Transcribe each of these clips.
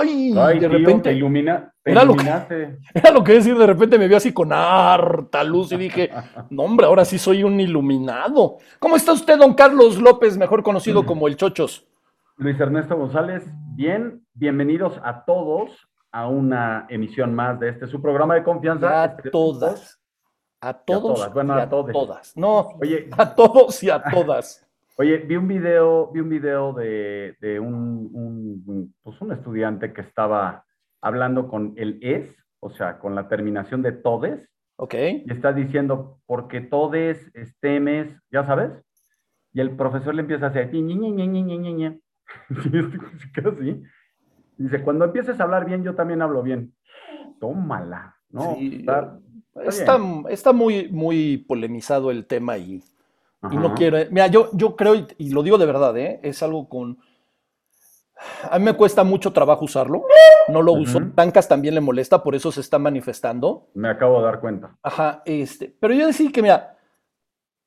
Ay, Ay, de tío, repente. te ilumina, te Era lo que-. Era lo que decir, de repente me vio así con harta luz y dije, no hombre, ahora sí soy un iluminado. ¿Cómo está usted, don Carlos López, mejor conocido como el Chochos? Luis Ernesto González, bien, bienvenidos a todos a una emisión más de este su programa de confianza. A Este, todas. A todos. todas, bueno, y a todas. No, Oye, a todos y a todas. Oye, vi un video, vi un video de, de un, un, pues un estudiante que estaba hablando con el es, o sea, con la terminación de todes, Ok. y está diciendo, porque todes, estemes, ya sabes, y el profesor le empieza a hacer, ñi, ñi, ñi, ñi, ñi. Y este. Dice, cuando empieces a hablar bien, yo también hablo bien. Tómala, ¿no? Sí, Está- Está, está muy, muy polemizado el tema y, y no quiero. Mira, yo, yo creo, y, lo digo de verdad, ¿eh? es algo con. A mí me cuesta mucho trabajo usarlo. No lo uso. Tancas también le molesta, por eso se está manifestando. Me acabo de dar cuenta. Ajá, este. Pero yo decir que, mira,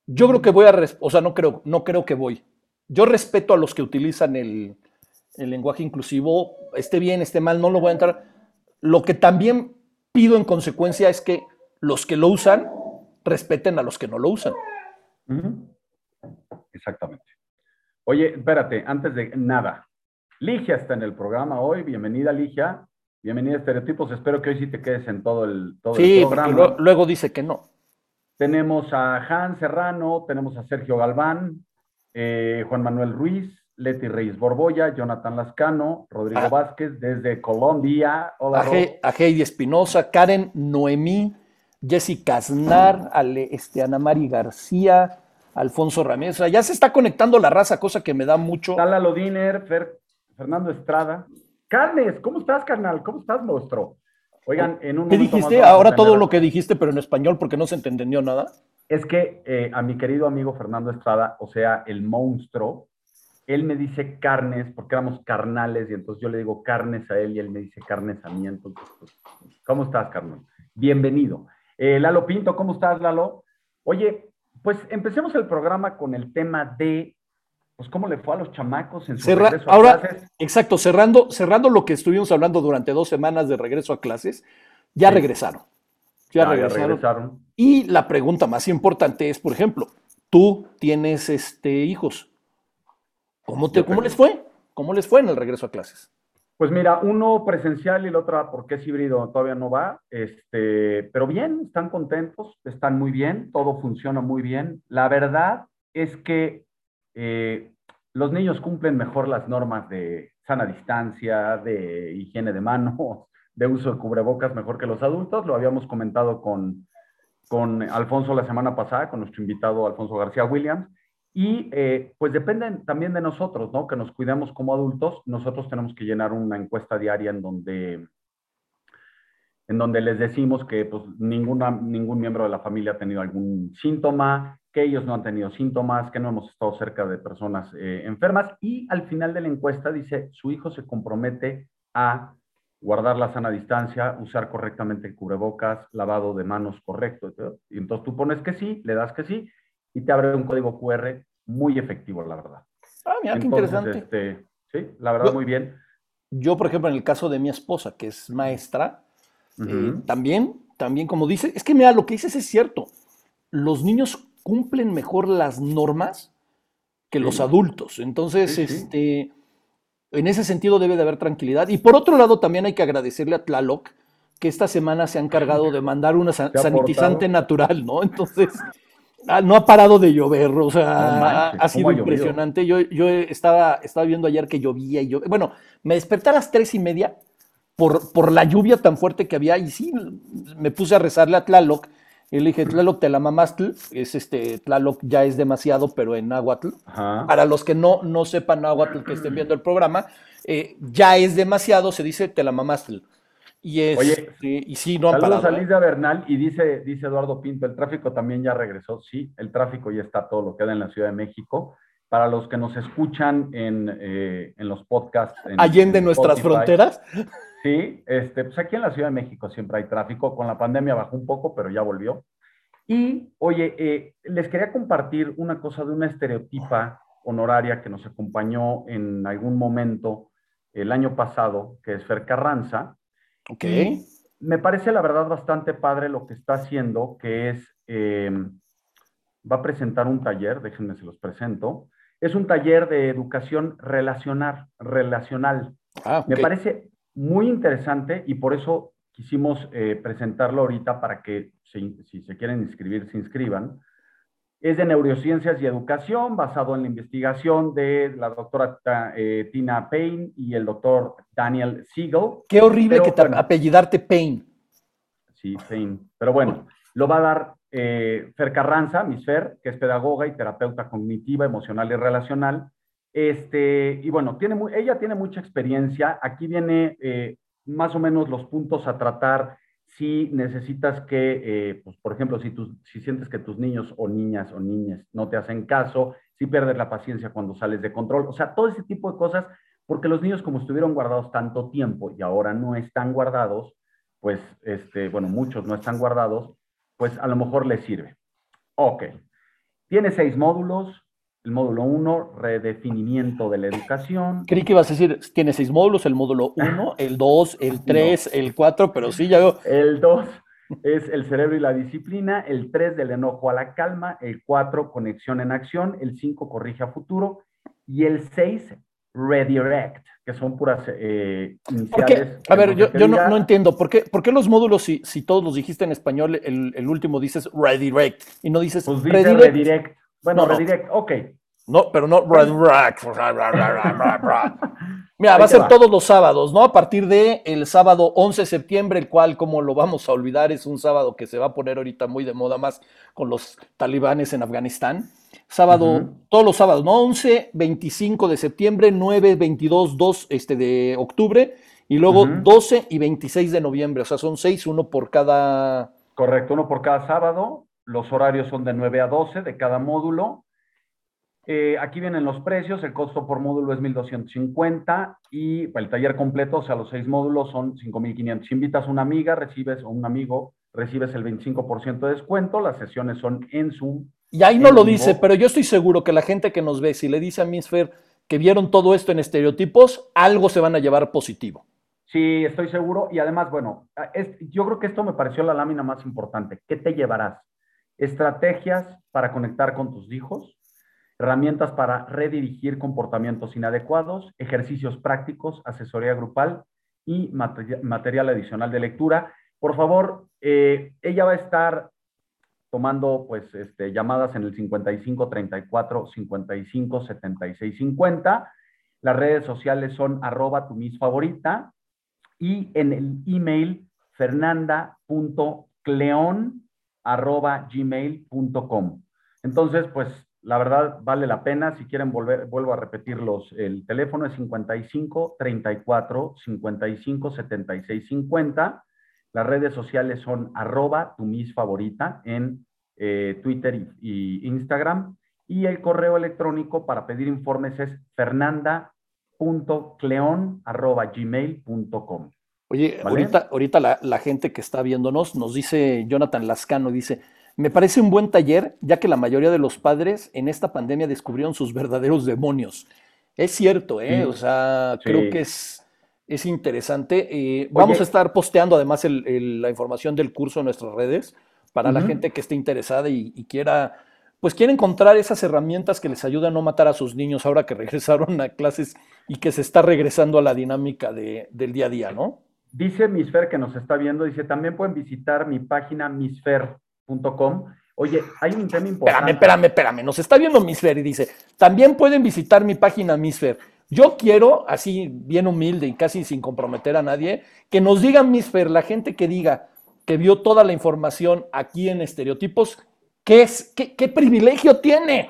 yo creo que voy a. O sea, no creo, no creo que voy. Yo respeto a los que utilizan el, el lenguaje inclusivo, esté bien, esté mal, no lo voy a entrar. Lo que también pido en consecuencia es que los que lo usan respeten a los que no lo usan. Exactamente. Oye, espérate, antes de nada. Ligia está en el programa hoy. Bienvenida, Ligia. Bienvenida a Estereotipos. Espero que hoy sí te quedes en todo el, todo el Sí, programa. luego, luego dice que no. Tenemos a Han Serrano, tenemos a Sergio Galván, eh, Juan Manuel Ruiz, Leti Reyes Borboya, Jonathan Lascano, Rodrigo Ah. Vázquez desde Colombia. Hola, a Heidi Espinosa, Karen Noemí, Jessica Aznar, Ale, este, Ana Mari García, Alfonso Ramírez. O sea, ya se está conectando la raza, cosa que me da mucho. Tala Lodiner, Fer- Fernando Estrada. Carnes, ¿cómo estás, carnal? ¿Cómo estás, monstruo? Oigan, en un ¿Qué más dijiste? Ahora todo lo que dijiste, pero en español, porque no se entendió nada. Es que eh, a mi querido amigo Fernando Estrada, o sea, el monstruo, él me dice carnes, porque éramos carnales, y entonces yo le digo carnes a él y él me dice carnes a mí. Entonces, pues, ¿cómo estás, carnal? Bienvenido. Eh, Lalo Pinto, ¿cómo estás, Lalo? Oye, pues empecemos el programa con el tema de, pues, cómo le fue a los chamacos en su Cerra- regreso a ahora, clases. exacto, cerrando, cerrando lo que estuvimos hablando durante dos semanas de regreso a clases, ya Sí. regresaron. Ya, Ah, ya regresaron. regresaron. Y la pregunta más importante es, por ejemplo, tú tienes este, hijos. ¿Cómo, te, ¿Cómo les fue? ¿Cómo les fue en el regreso a clases? Pues mira, uno presencial y el otro, porque es híbrido, todavía no va. Este, pero bien, están contentos, están muy bien, todo funciona muy bien. La verdad es que eh, los niños cumplen mejor las normas de sana distancia, de higiene de manos, de uso de cubrebocas mejor que los adultos. Lo habíamos comentado con, con Alfonso la semana pasada, con nuestro invitado Alfonso García Williams. Y eh, pues depende también de nosotros, ¿no? Que nos cuidemos como adultos. Nosotros tenemos que llenar una encuesta diaria en donde, en donde les decimos que pues, ninguna, ningún miembro de la familia ha tenido algún síntoma, que ellos no han tenido síntomas, que no hemos estado cerca de personas eh, enfermas. Y al final de la encuesta dice, su hijo se compromete a guardar la sana distancia, usar correctamente el cubrebocas, lavado de manos correcto. Y entonces tú pones que sí, le das que sí, y te abre un código QR muy efectivo, la verdad. Ah, mira, qué Entonces, interesante. este, sí, la verdad, Yo- muy bien. Yo, por ejemplo, en el caso de mi esposa, que es maestra, eh, Ujú. también, también como dice, es que mira, lo que dices es cierto. Los niños cumplen mejor las normas que los Sí. adultos. Entonces, Sí, sí. este, en ese sentido debe de haber tranquilidad. Y por otro lado, también hay que agradecerle a Tlaloc que esta semana se ha encargado de mandar una sa- ¿Te ha sanitizante natural, ¿no? Entonces, ah, no ha parado de llover, o sea, No ha- manches, ha sido impresionante. Yo, yo estaba, estaba viendo ayer que llovía y yo, bueno, me desperté a las tres y media por, por la lluvia tan fuerte que había y sí, me puse a rezarle a Tlaloc y le dije, Tlaloc, te la mamastl, es este, Tlaloc ya es demasiado, pero en náhuatl. Ajá. Para los que no, no sepan náhuatl que estén viendo el programa, eh, ya es demasiado, se dice te la mamastl. Y, es, Oye, y sí, no han Saludos parado. a ¿eh? Lidia Bernal y dice, dice Eduardo Pinto, el tráfico también ya regresó. Sí, el tráfico ya está todo lo que da en la Ciudad de México. Para los que nos escuchan en, eh, en los podcasts. en- Allende en nuestras Spotify, fronteras. Sí, este, pues aquí en la Ciudad de México siempre hay tráfico. Con la pandemia bajó un poco, pero ya volvió. Y, oye, eh, les quería compartir una cosa de una estereotipa honoraria que nos acompañó en algún momento el año pasado, que es Fer Carranza. Ok. Y me parece la verdad bastante padre lo que está haciendo, que es, eh, va a presentar un taller, déjenme se los presento. Es un taller de educación relacional, relacional. Ah, Me parece muy interesante y por eso quisimos eh, presentarlo ahorita para que si, si se quieren inscribir, se inscriban. Es de neurociencias y educación, basado en la investigación de la doctora eh, Tina Payne y el doctor Daniel Siegel. Qué horrible Pero, que te bueno. apellidarte Payne. Sí, Payne. Pero bueno, lo va a dar eh, Fer Carranza, Miss Fer, que es pedagoga y terapeuta cognitiva, emocional y relacional. Este, y bueno, tiene ella tiene mucha experiencia. Aquí viene eh, más o menos los puntos a tratar si necesitas que, eh, pues, por ejemplo, si, tus, si sientes que tus niños o niñas o niñas no te hacen caso, si pierdes la paciencia cuando sales de control, o sea, todo ese tipo de cosas, porque los niños como estuvieron guardados tanto tiempo y ahora no están guardados, pues, este, bueno, muchos no están guardados, pues a lo mejor les sirve. Ok. Tiene seis módulos. El módulo 1, redefinimiento de la educación. Creí que ibas a decir, tiene seis módulos, el módulo 1, el 2, el 3, el 4, pero sí, ya veo. El 2 es el cerebro y la disciplina. El 3, del enojo a la calma. El 4, conexión en acción. El 5, corrige a futuro. Y el 6, redirect, que son puras eh, iniciales. A ver, yo, yo no, no entiendo. ¿Por qué, por qué los módulos, si, si todos los dijiste en español, el, el último dices redirect y no dices Pues dice redirect? redirect. Bueno, No, no. redirect, ok. No, pero no. Mira, Ahí va a ser va. todos los sábados, ¿no? A partir de el sábado 11 de septiembre, el cual, como lo vamos a olvidar, es un sábado que se va a poner ahorita muy de moda más con los talibanes en Afganistán. Sábado, todos los sábados, ¿no? 11, 25 de septiembre, 9, 22, 2 este, de octubre y luego Ujú. 12 y 26 de noviembre. O sea, son seis, uno por cada... Correcto, uno por cada sábado. Los horarios son de 9 a 12 de cada módulo. Eh, aquí vienen los precios. El costo por módulo es 1.250 y el taller completo, o sea, los seis módulos son 5.500. Si invitas a una amiga, recibes, o un amigo, recibes el 25% de descuento. Las sesiones son en Zoom. Y ahí no lo vivo. dice, pero yo estoy seguro que la gente que nos ve, si le dice a Miss Fer que vieron todo esto en estereotipos, algo se van a llevar positivo. Sí, estoy seguro. Y además, bueno, es- yo creo que esto me pareció la lámina más importante. ¿Qué te llevarás? Estrategias para conectar con tus hijos, herramientas para redirigir comportamientos inadecuados, ejercicios prácticos, asesoría grupal y mate- material adicional de lectura. Por favor, eh, ella va a estar tomando pues este, llamadas en el 55 34 55 76 50. Las redes sociales son arroba tu mis favorita y en el email fernanda.cleon arroba gmail.com. Entonces, pues la verdad vale la pena. Si quieren volver, vuelvo a repetirlos. El teléfono es 55 34 55 76 50. Las redes sociales son arroba tu mis favorita en eh, Twitter y, Instagram. Y el correo electrónico para pedir informes es fernanda.cleon.gmail.com. Oye, ¿Vale? ahorita, ahorita la, la gente que está viéndonos nos dice, Jonathan Lascano dice, me parece un buen taller, ya que la mayoría de los padres en esta pandemia descubrieron sus verdaderos demonios. Es cierto, ¿eh? Sí. O sea, Sí. creo que es, es interesante. Eh, vamos a estar posteando además el- el- la información del curso en nuestras redes para la gente que esté interesada y, y quiera, pues quiera encontrar esas herramientas que les ayudan a no matar a sus niños ahora que regresaron a clases y que se está regresando a la dinámica de- del día a día, ¿no? Dice Misfer que nos está viendo, dice, también pueden visitar mi página misfer.com. Oye, hay un tema importante. Espérame, espérame, espérame. Nos está viendo Misfer y dice, también pueden visitar mi página Misfer. Yo quiero, así bien humilde y casi sin comprometer a nadie, que nos digan Misfer, la gente que diga que vio toda la información aquí en Estereotipos, ¿qué, es, qué, qué privilegio tiene?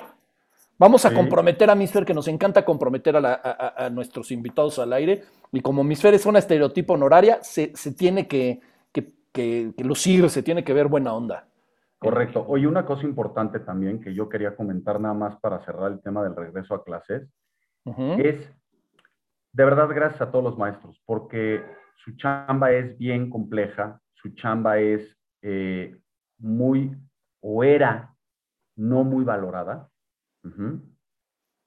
Vamos a Sí. comprometer a Misfer, que nos encanta comprometer a, la- a- a- a nuestros invitados al aire. Y como Misfer es una estereotipo honoraria, se, se tiene que, que, que- que lucir, se tiene que ver buena onda. Correcto. Oye, una cosa importante también que yo quería comentar nada más para cerrar el tema del regreso a clases, es de verdad gracias a todos los maestros, porque su chamba es bien compleja, su chamba es eh, muy, o era no muy valorada.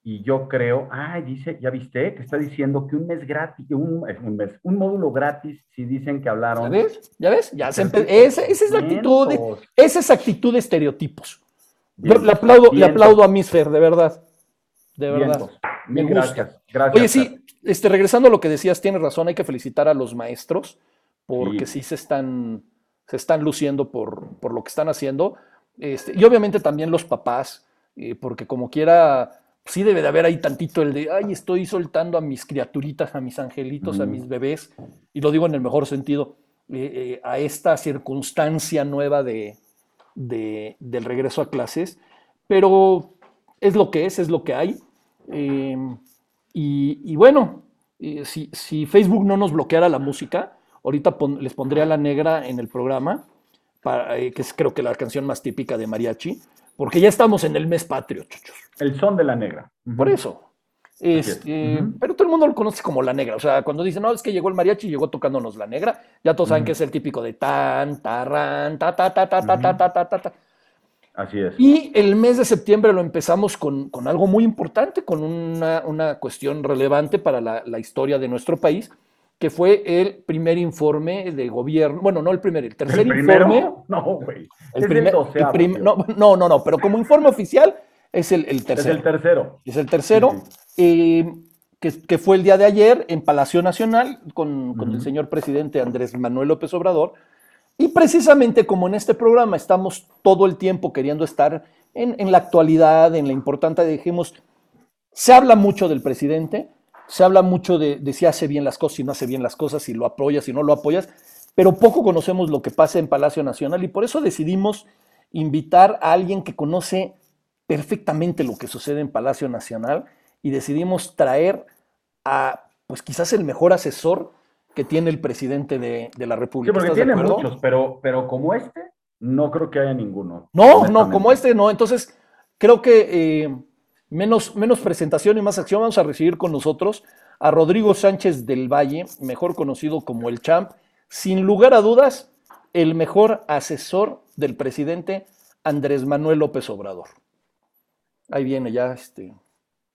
Y yo creo, ay, dice, ya viste, que está diciendo que un mes gratis, un, eh, un mes, un módulo gratis, si dicen que ¿Ya hablaron. ves? ¿Ya ves? Ya se esa, esa es la actitud, de, esa es actitud de estereotipos. Yo le aplaudo, le aplaudo a Misfer, de verdad. De verdad. vientos. Me Mil gusta. gracias. Gracias. Oye, sí, este, regresando a lo que decías, tienes razón, hay que felicitar a los maestros porque sí, Sí. se, están, se están luciendo por, por lo que están haciendo. Este, y obviamente también los papás, eh, porque como quiera, sí debe de haber ahí tantito el de, ay, estoy soltando a mis criaturitas, a mis angelitos, a mis bebés, y lo digo en el mejor sentido, eh, eh, a esta circunstancia nueva de, de- del regreso a clases, pero es lo que es, es lo que hay. Eh, y, y bueno, si, si Facebook no nos bloqueara la música, ahorita pon- les pondría la negra en el programa, para, que es creo que la canción más típica de mariachi, porque ya estamos en el mes patrio, chuchos. El son de la negra. Ujú. Por eso. es. Este, Ujú. Pero todo el mundo lo conoce como la negra. O sea, cuando dicen, no, es que llegó el mariachi y llegó tocándonos la negra, ya todos saben Ujú. que es el típico de tan, tarran, ta, ta, ta, ta, ta, ta, ta, ta, ta, ta. Así es. Y el mes de septiembre lo empezamos con, con algo muy importante, con una, una cuestión relevante para la, la historia de nuestro país, que fue el primer informe de gobierno, bueno, no el primer, el tercer ¿El primero? informe. No, güey. El es primer- el el doceavo, prim- tío. no, no, no, no, pero como informe oficial es el, el Es tercero. el tercero. Es el tercero, Sí, eh, que, que fue el día de ayer en Palacio Nacional con, con el señor presidente Andrés Manuel López Obrador. Y precisamente como en este programa estamos todo el tiempo queriendo estar en, en la actualidad, en la importante, dijimos, se habla mucho del presidente, se habla mucho de, de si hace bien las cosas, si no hace bien las cosas, si lo apoyas, si no lo apoyas, pero poco conocemos lo que pasa en Palacio Nacional y por eso decidimos invitar a alguien que conoce perfectamente lo que sucede en Palacio Nacional y decidimos traer a, pues quizás el mejor asesor que tiene el presidente de, de la Sí, República. porque ¿Estás de tiene muchos, pero, pero como este, no creo que haya ninguno. No, no, como este no. Entonces, creo que eh, menos, menos presentación y más acción. Vamos a recibir con nosotros a Rodrigo Sánchez del Valle, mejor conocido como el Champ, sin lugar a dudas, el mejor asesor del presidente Andrés Manuel López Obrador. Ahí viene ya, este.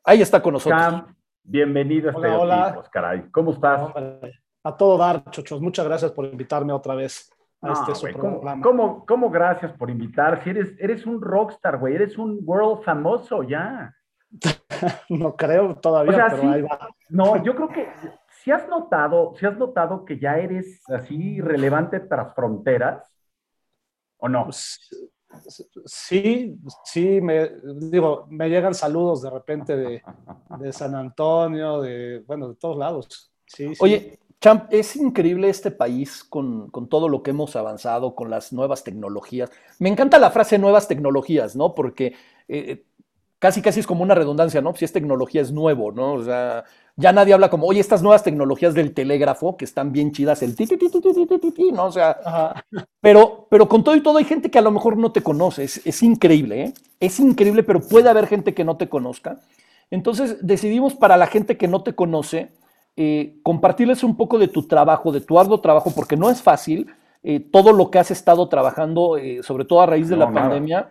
Ahí está con nosotros. Cam, bienvenido a Hola, Estereotipos, hola. caray. ¿Cómo estás? Hombre, A todo dar, chochos. Muchas gracias por invitarme otra vez a No, este güey, ¿cómo, programa. cómo- cómo gracias por invitar? Si eres, eres un rockstar, güey, eres un world famoso ya. No creo todavía, O sea, pero sí. ahí va. No, yo creo que si has notado, si has notado que ya eres así relevante tras fronteras, ¿o no? Sí, sí, me digo, me llegan saludos de repente de, de San Antonio, de, bueno, de todos lados. Sí, sí. Oye, Champ, es increíble este país con, con todo lo que hemos avanzado, con las nuevas tecnologías. Me encanta la frase nuevas tecnologías, ¿no? Porque eh, casi casi es como una redundancia, ¿no? Si es tecnología es nuevo, ¿no? O sea, ya nadie habla como, oye, estas nuevas tecnologías del telégrafo que están bien chidas, el ti, ti, ti, ti, ti, ti, ti, ¿no? O sea, pero, pero con todo y todo hay gente que a lo mejor no te conoce, es, increíble, ¿eh? Es increíble, pero puede haber gente que no te conozca. Entonces decidimos para la gente que no te conoce, eh, compartirles un poco de tu trabajo, de tu arduo trabajo, porque no es fácil eh, todo lo que has estado trabajando, eh, sobre todo a raíz de la pandemia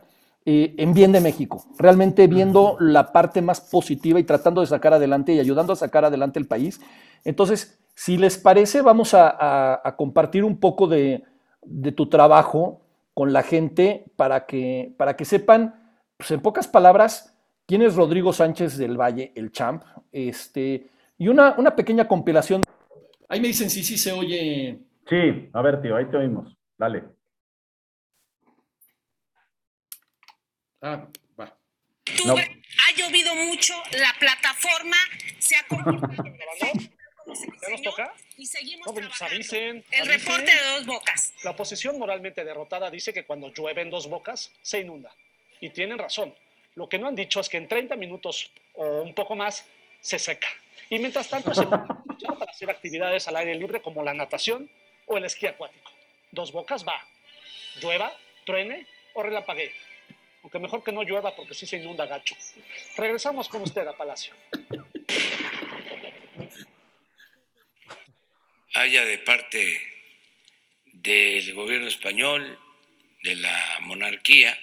eh, en bien de México. Realmente viendo la parte más positiva y tratando de sacar adelante y ayudando a sacar adelante el país. Entonces, si les parece, vamos a, a- a compartir un poco de, de tu trabajo con la gente para que, para que sepan, pues en pocas palabras, quién es Rodrigo Sánchez del Valle, el champ, este, y una, una pequeña compilación. Ahí me dicen si sí se oye. Sí, a ver, tío, ahí te oímos. Dale. Ah, va. No. ha llovido mucho, la plataforma se ha se ¿Ya nos toca? y seguimos No, pues trabajando. avisen. El avisen. reporte de dos bocas. La oposición moralmente derrotada dice que cuando llueve en dos bocas se inunda. Y tienen razón. Lo que no han dicho es que en 30 minutos o un poco más se seca. Y mientras tanto se para hacer actividades al aire libre como la natación o el esquí acuático. Dos bocas va. Llueva, truene o relampaguee. Aunque mejor que no llueva porque sí se inunda gacho. Regresamos con usted a Palacio. haya de parte del gobierno español, de la monarquía,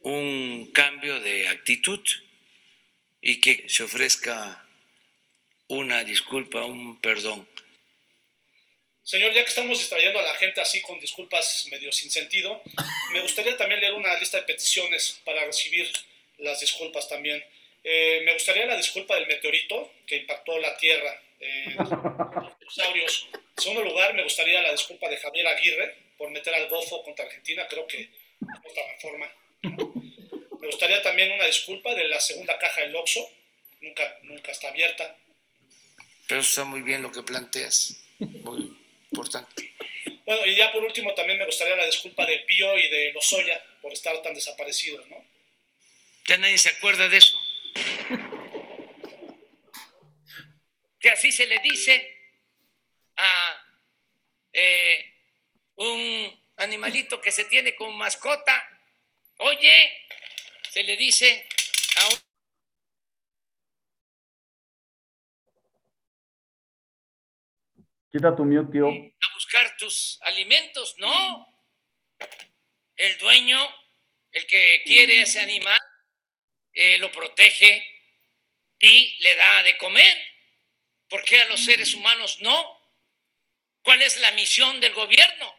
un cambio de actitud y que se ofrezca una disculpa, un perdón. Señor, ya que estamos distrayendo a la gente así con disculpas medio sin sentido, me gustaría también leer una lista de peticiones para recibir las disculpas también. Eh, me gustaría la disculpa del meteorito que impactó la Tierra. Eh, dinosaurios. En segundo lugar, me gustaría la disculpa de Javier Aguirre por meter al bofo contra Argentina. Creo que no está reforma. Me gustaría también una disculpa de la segunda caja del Oxxo. Nunca, nunca está abierta. Pero está muy bien lo que planteas. Muy importante. Bueno, y ya por último también me gustaría la disculpa de Pío y de Lozoya por estar tan desaparecidos, ¿no? Ya nadie se acuerda de eso. Que así se le dice a eh, un animalito que se tiene como mascota. Oye, se le dice a un... Quita tu tío. a buscar tus alimentos, no. El dueño, el que quiere ese animal, eh, lo protege y le da de comer. ¿Por qué a los seres humanos no? ¿Cuál es la misión del gobierno?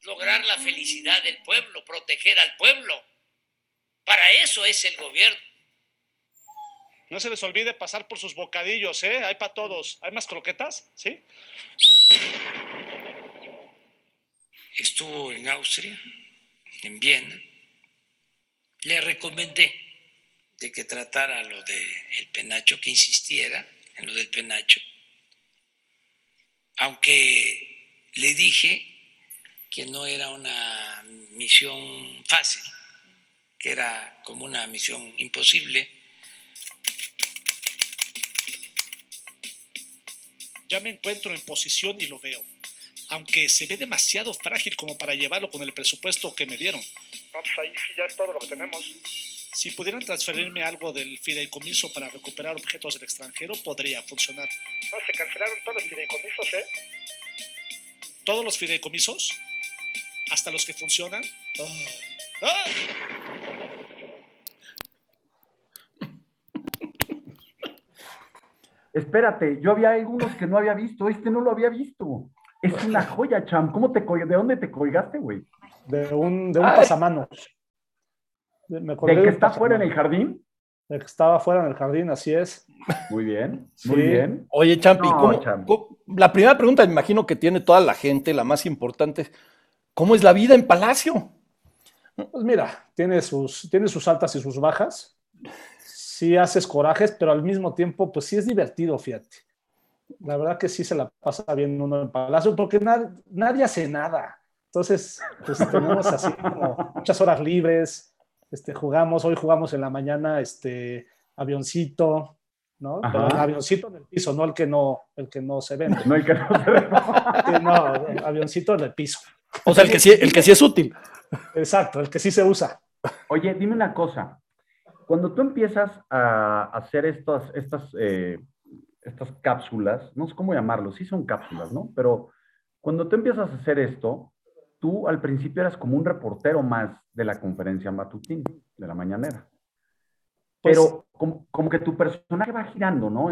Lograr la felicidad del pueblo, proteger al pueblo. Para eso es el gobierno. No se les olvide pasar por sus bocadillos, ¿eh? Hay para todos. ¿Hay más croquetas? ¿Sí? Estuvo en Austria, en Viena. Le recomendé de que tratara lo del penacho, que insistiera en lo del penacho. Aunque le dije que no era una misión fácil, que era como una misión imposible. Ya me encuentro en posición y lo veo. Aunque se ve demasiado frágil como para llevarlo con el presupuesto que me dieron. No, pues ahí sí ya es todo lo que tenemos. Si pudieran transferirme algo del fideicomiso para recuperar objetos del extranjero, podría funcionar. No, se cancelaron todos los fideicomisos, ¿eh? ¿Todos los fideicomisos? ¿Hasta los que funcionan? ¡Ah! Espérate, yo había algunos que no había visto, este no lo había visto. Es una joya, Cham. ¿Cómo te ¿De dónde te colgaste, güey? De un, de un pasamanos. Me ¿El que está fuera en el jardín? El que estaba fuera en el jardín, así es. Muy bien, muy bien. Oye, Champi, ¿cómo, la primera pregunta me imagino que tiene toda la gente, la más importante, ¿cómo es la vida en Palacio? Pues mira, tiene sus, tiene sus altas y sus bajas. Sí haces corajes, pero al mismo tiempo, pues sí es divertido, fíjate. La verdad que sí se la pasa bien uno en Palacio, porque nadie hace nada. Entonces, pues tenemos así como muchas horas libres, este, jugamos, hoy jugamos en la mañana, este, avioncito, ¿no? Pero el avioncito en el piso, no el que no, el que no se vende. No el que no se vende. no, avioncito en el piso. O sea, el que sí, el que sí es útil. Exacto, el que sí se usa. Oye, dime una cosa. Cuando tú empiezas a hacer estas, estas, eh, estas cápsulas, no sé cómo llamarlo, sí son cápsulas, ¿no? Pero cuando tú empiezas a hacer esto, tú al principio eras como un reportero más de la conferencia matutina, de la mañanera. Pues Pero como, que tu personaje va girando, ¿no?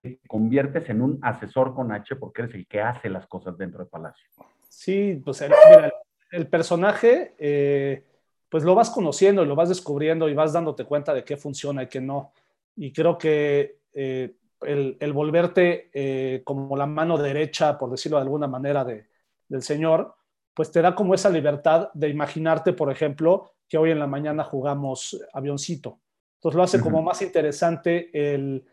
te conviertes en un asesor con H porque eres el que hace las cosas dentro del Palacio. Sí, pues el, mira, el personaje, eh, pues lo vas conociendo y lo vas descubriendo y vas dándote cuenta de qué funciona y qué no. Y creo que eh, el, volverte eh, como la mano derecha, por decirlo de alguna manera, de, del Señor, pues te da como esa libertad de imaginarte, por ejemplo, que hoy en la mañana jugamos avioncito. Entonces lo hace como más interesante el,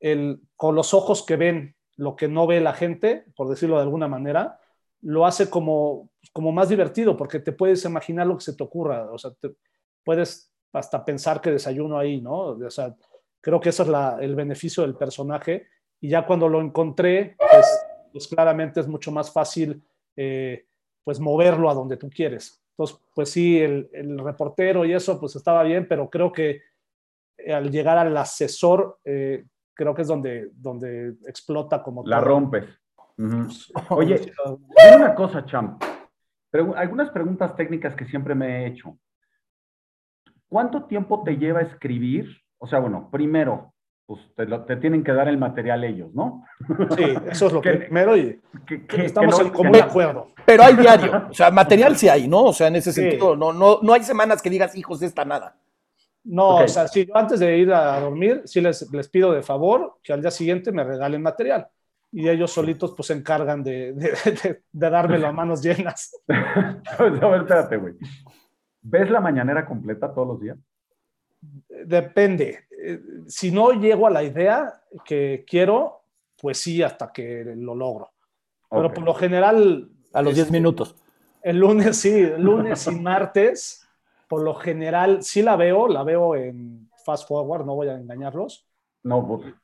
el, con los ojos que ven lo que no ve la gente, por decirlo de alguna manera, lo hace como, como más divertido porque te puedes imaginar lo que se te ocurra. O sea, puedes hasta pensar que desayuno ahí, ¿no? O sea, creo que ese es la, el beneficio del personaje. Y ya cuando lo encontré, pues, pues claramente es mucho más fácil eh, pues moverlo a donde tú quieres. Entonces, pues sí, el, el, reportero y eso, pues estaba bien, pero creo que al llegar al asesor, eh, creo que es donde, donde explota como... La todo. rompes. Uh -huh. Oye, dime una cosa, Champ. Pregu algunas preguntas técnicas que siempre me he hecho. ¿Cuánto tiempo te lleva escribir? O sea, bueno, primero, pues te, lo, te, tienen que dar el material ellos, ¿no? Sí, eso es lo que, primero y que, que, estamos no, en común acuerdo. Pero hay diario, o sea, material sí hay, ¿no? O sea, en ese sí. sentido, no, no, no hay semanas que digas, hijos, de esta nada. No, okay. o sea, sí, yo antes de ir a dormir, sí les, les, pido de favor que al día siguiente me regalen material. Y ellos solitos pues se encargan de, de, de, de dármelo a manos llenas. a ver, espérate, güey. ¿Ves la mañanera completa todos los días? Depende. Si no llego a la idea que quiero, pues sí, hasta que lo logro. Pero okay. por lo general... A los 10 minutos. El lunes, sí, lunes y martes, por lo general, sí la veo, la veo en fast forward, no voy a engañarlos. No, porque...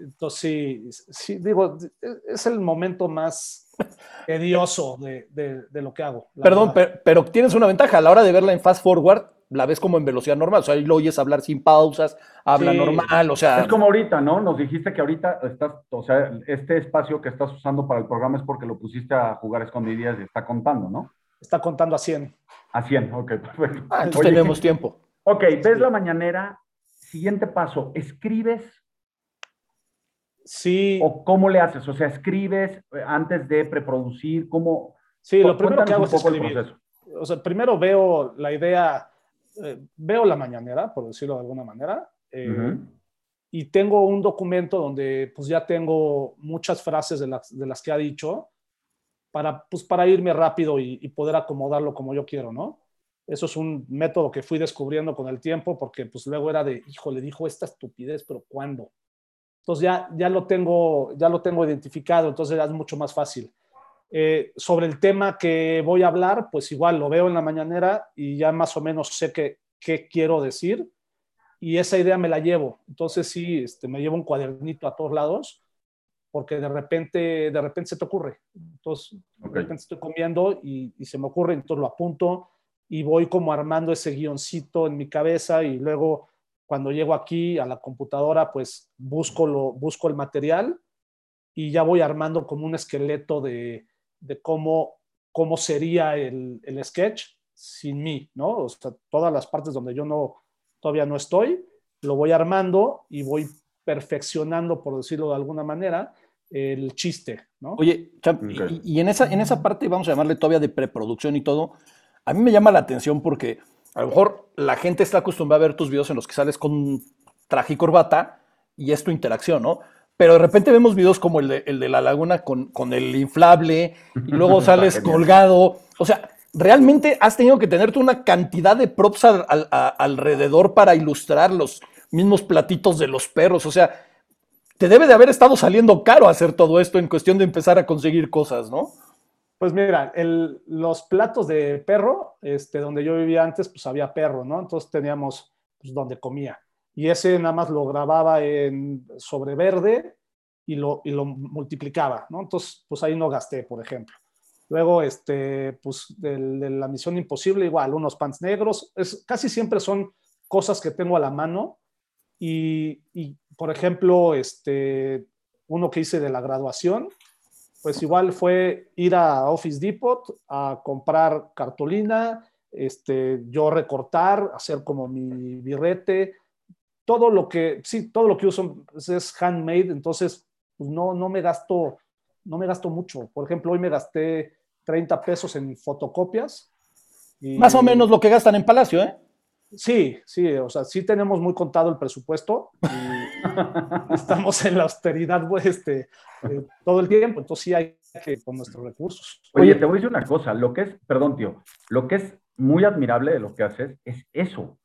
Entonces sí, sí, digo, es el momento más tedioso de, de, de lo que hago. Perdón, pero, pero, tienes una ventaja, a la hora de verla en fast forward, la ves como en velocidad normal, o sea, ahí lo oyes hablar sin pausas, habla sí. normal, o sea... Es como ahorita, ¿no? Nos dijiste que ahorita estás, o sea, este espacio que estás usando para el programa es porque lo pusiste a jugar escondidas y está contando, ¿no? Está contando a 100. A 100, ok, perfecto. Ah, entonces Oye, tenemos tiempo. Ok, ves la mañanera, siguiente paso, ¿escribes? Sí. ¿O cómo le haces? O sea, ¿escribes antes de preproducir? ¿Cómo? Sí, lo primero que hago es escribir. O sea, primero veo la idea eh, veo la mañanera, por decirlo de alguna manera, eh, uh -huh. y tengo un documento donde pues ya tengo muchas frases de las, de las que ha dicho para, pues, para irme rápido y, y, poder acomodarlo como yo quiero, ¿no? Eso es un método que fui descubriendo con el tiempo porque pues luego era de, hijo, le dijo esta estupidez, pero ¿cuándo? Entonces ya, ya, lo, tengo, ya lo tengo identificado, entonces ya es mucho más fácil. Eh, sobre el tema que voy a hablar, pues igual lo veo en la mañanera y ya más o menos sé qué, qué quiero decir y esa idea me la llevo. Entonces sí, este, me llevo un cuadernito a todos lados porque de repente, de repente se te ocurre. Entonces, okay. de repente estoy comiendo y, y, se me ocurre, entonces lo apunto y voy como armando ese guioncito en mi cabeza y luego cuando llego aquí a la computadora, pues busco, lo, busco el material y ya voy armando como un esqueleto de, de cómo, cómo sería el, el, sketch sin mí, ¿no? O sea, todas las partes donde yo no, todavía no estoy, lo voy armando y voy perfeccionando, por decirlo de alguna manera, el chiste, ¿no? Oye, Champ, okay. y, y, en, esa, en esa parte, vamos a llamarle todavía de preproducción y todo, a mí me llama la atención porque a lo mejor la gente está acostumbrada a ver tus videos en los que sales con traje y corbata y es tu interacción, ¿no? pero de repente vemos videos como el de, el de la laguna con, con, el inflable y luego sales colgado. O sea, realmente has tenido que tener una cantidad de props al, al, a, alrededor para ilustrar los mismos platitos de los perros. O sea, te debe de haber estado saliendo caro hacer todo esto en cuestión de empezar a conseguir cosas, ¿no? Pues mira, los platos de perro, este, donde yo vivía antes, pues había perro, ¿no? Entonces teníamos pues, donde comía y ese nada más lo grababa en sobre verde y lo, y lo multiplicaba, ¿no? Entonces, pues ahí no gasté, por ejemplo. Luego, este, pues de, de la misión imposible, igual, unos pants negros, es, casi siempre son cosas que tengo a la mano y, y, por ejemplo, este, uno que hice de la graduación, pues igual fue ir a Office Depot a comprar cartulina, este, yo recortar, hacer como mi birrete, todo lo que, sí, todo lo que uso es handmade, entonces pues no, no me gasto, no me gasto mucho. Por ejemplo, hoy me gasté 30 pesos en fotocopias. Más o menos lo que gastan en Palacio, ¿eh? Sí, sí, o sea, sí tenemos muy contado el presupuesto y estamos en la austeridad pues, este, eh, todo el tiempo, entonces sí hay que con nuestros recursos. Oye, te voy a decir una cosa, lo que es, perdón tío, lo que es muy admirable de lo que haces es eso,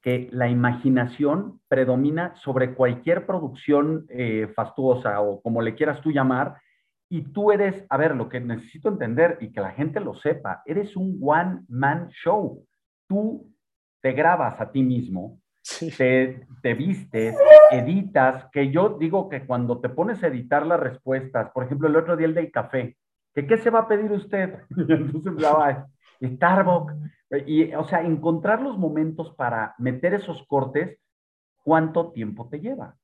que la imaginación predomina sobre cualquier producción eh, fastuosa o como le quieras tú llamar, y tú eres, a ver, lo que necesito entender y que la gente lo sepa, eres un one-man show. Tú te grabas a ti mismo, Sí. te, te vistes, editas, que yo digo que cuando te pones a editar las respuestas, por ejemplo, el otro día el del café, que qué se va a pedir usted? Y entonces hablaba Starbucks. Y, o sea, encontrar los momentos para meter esos cortes, ¿cuánto tiempo te lleva?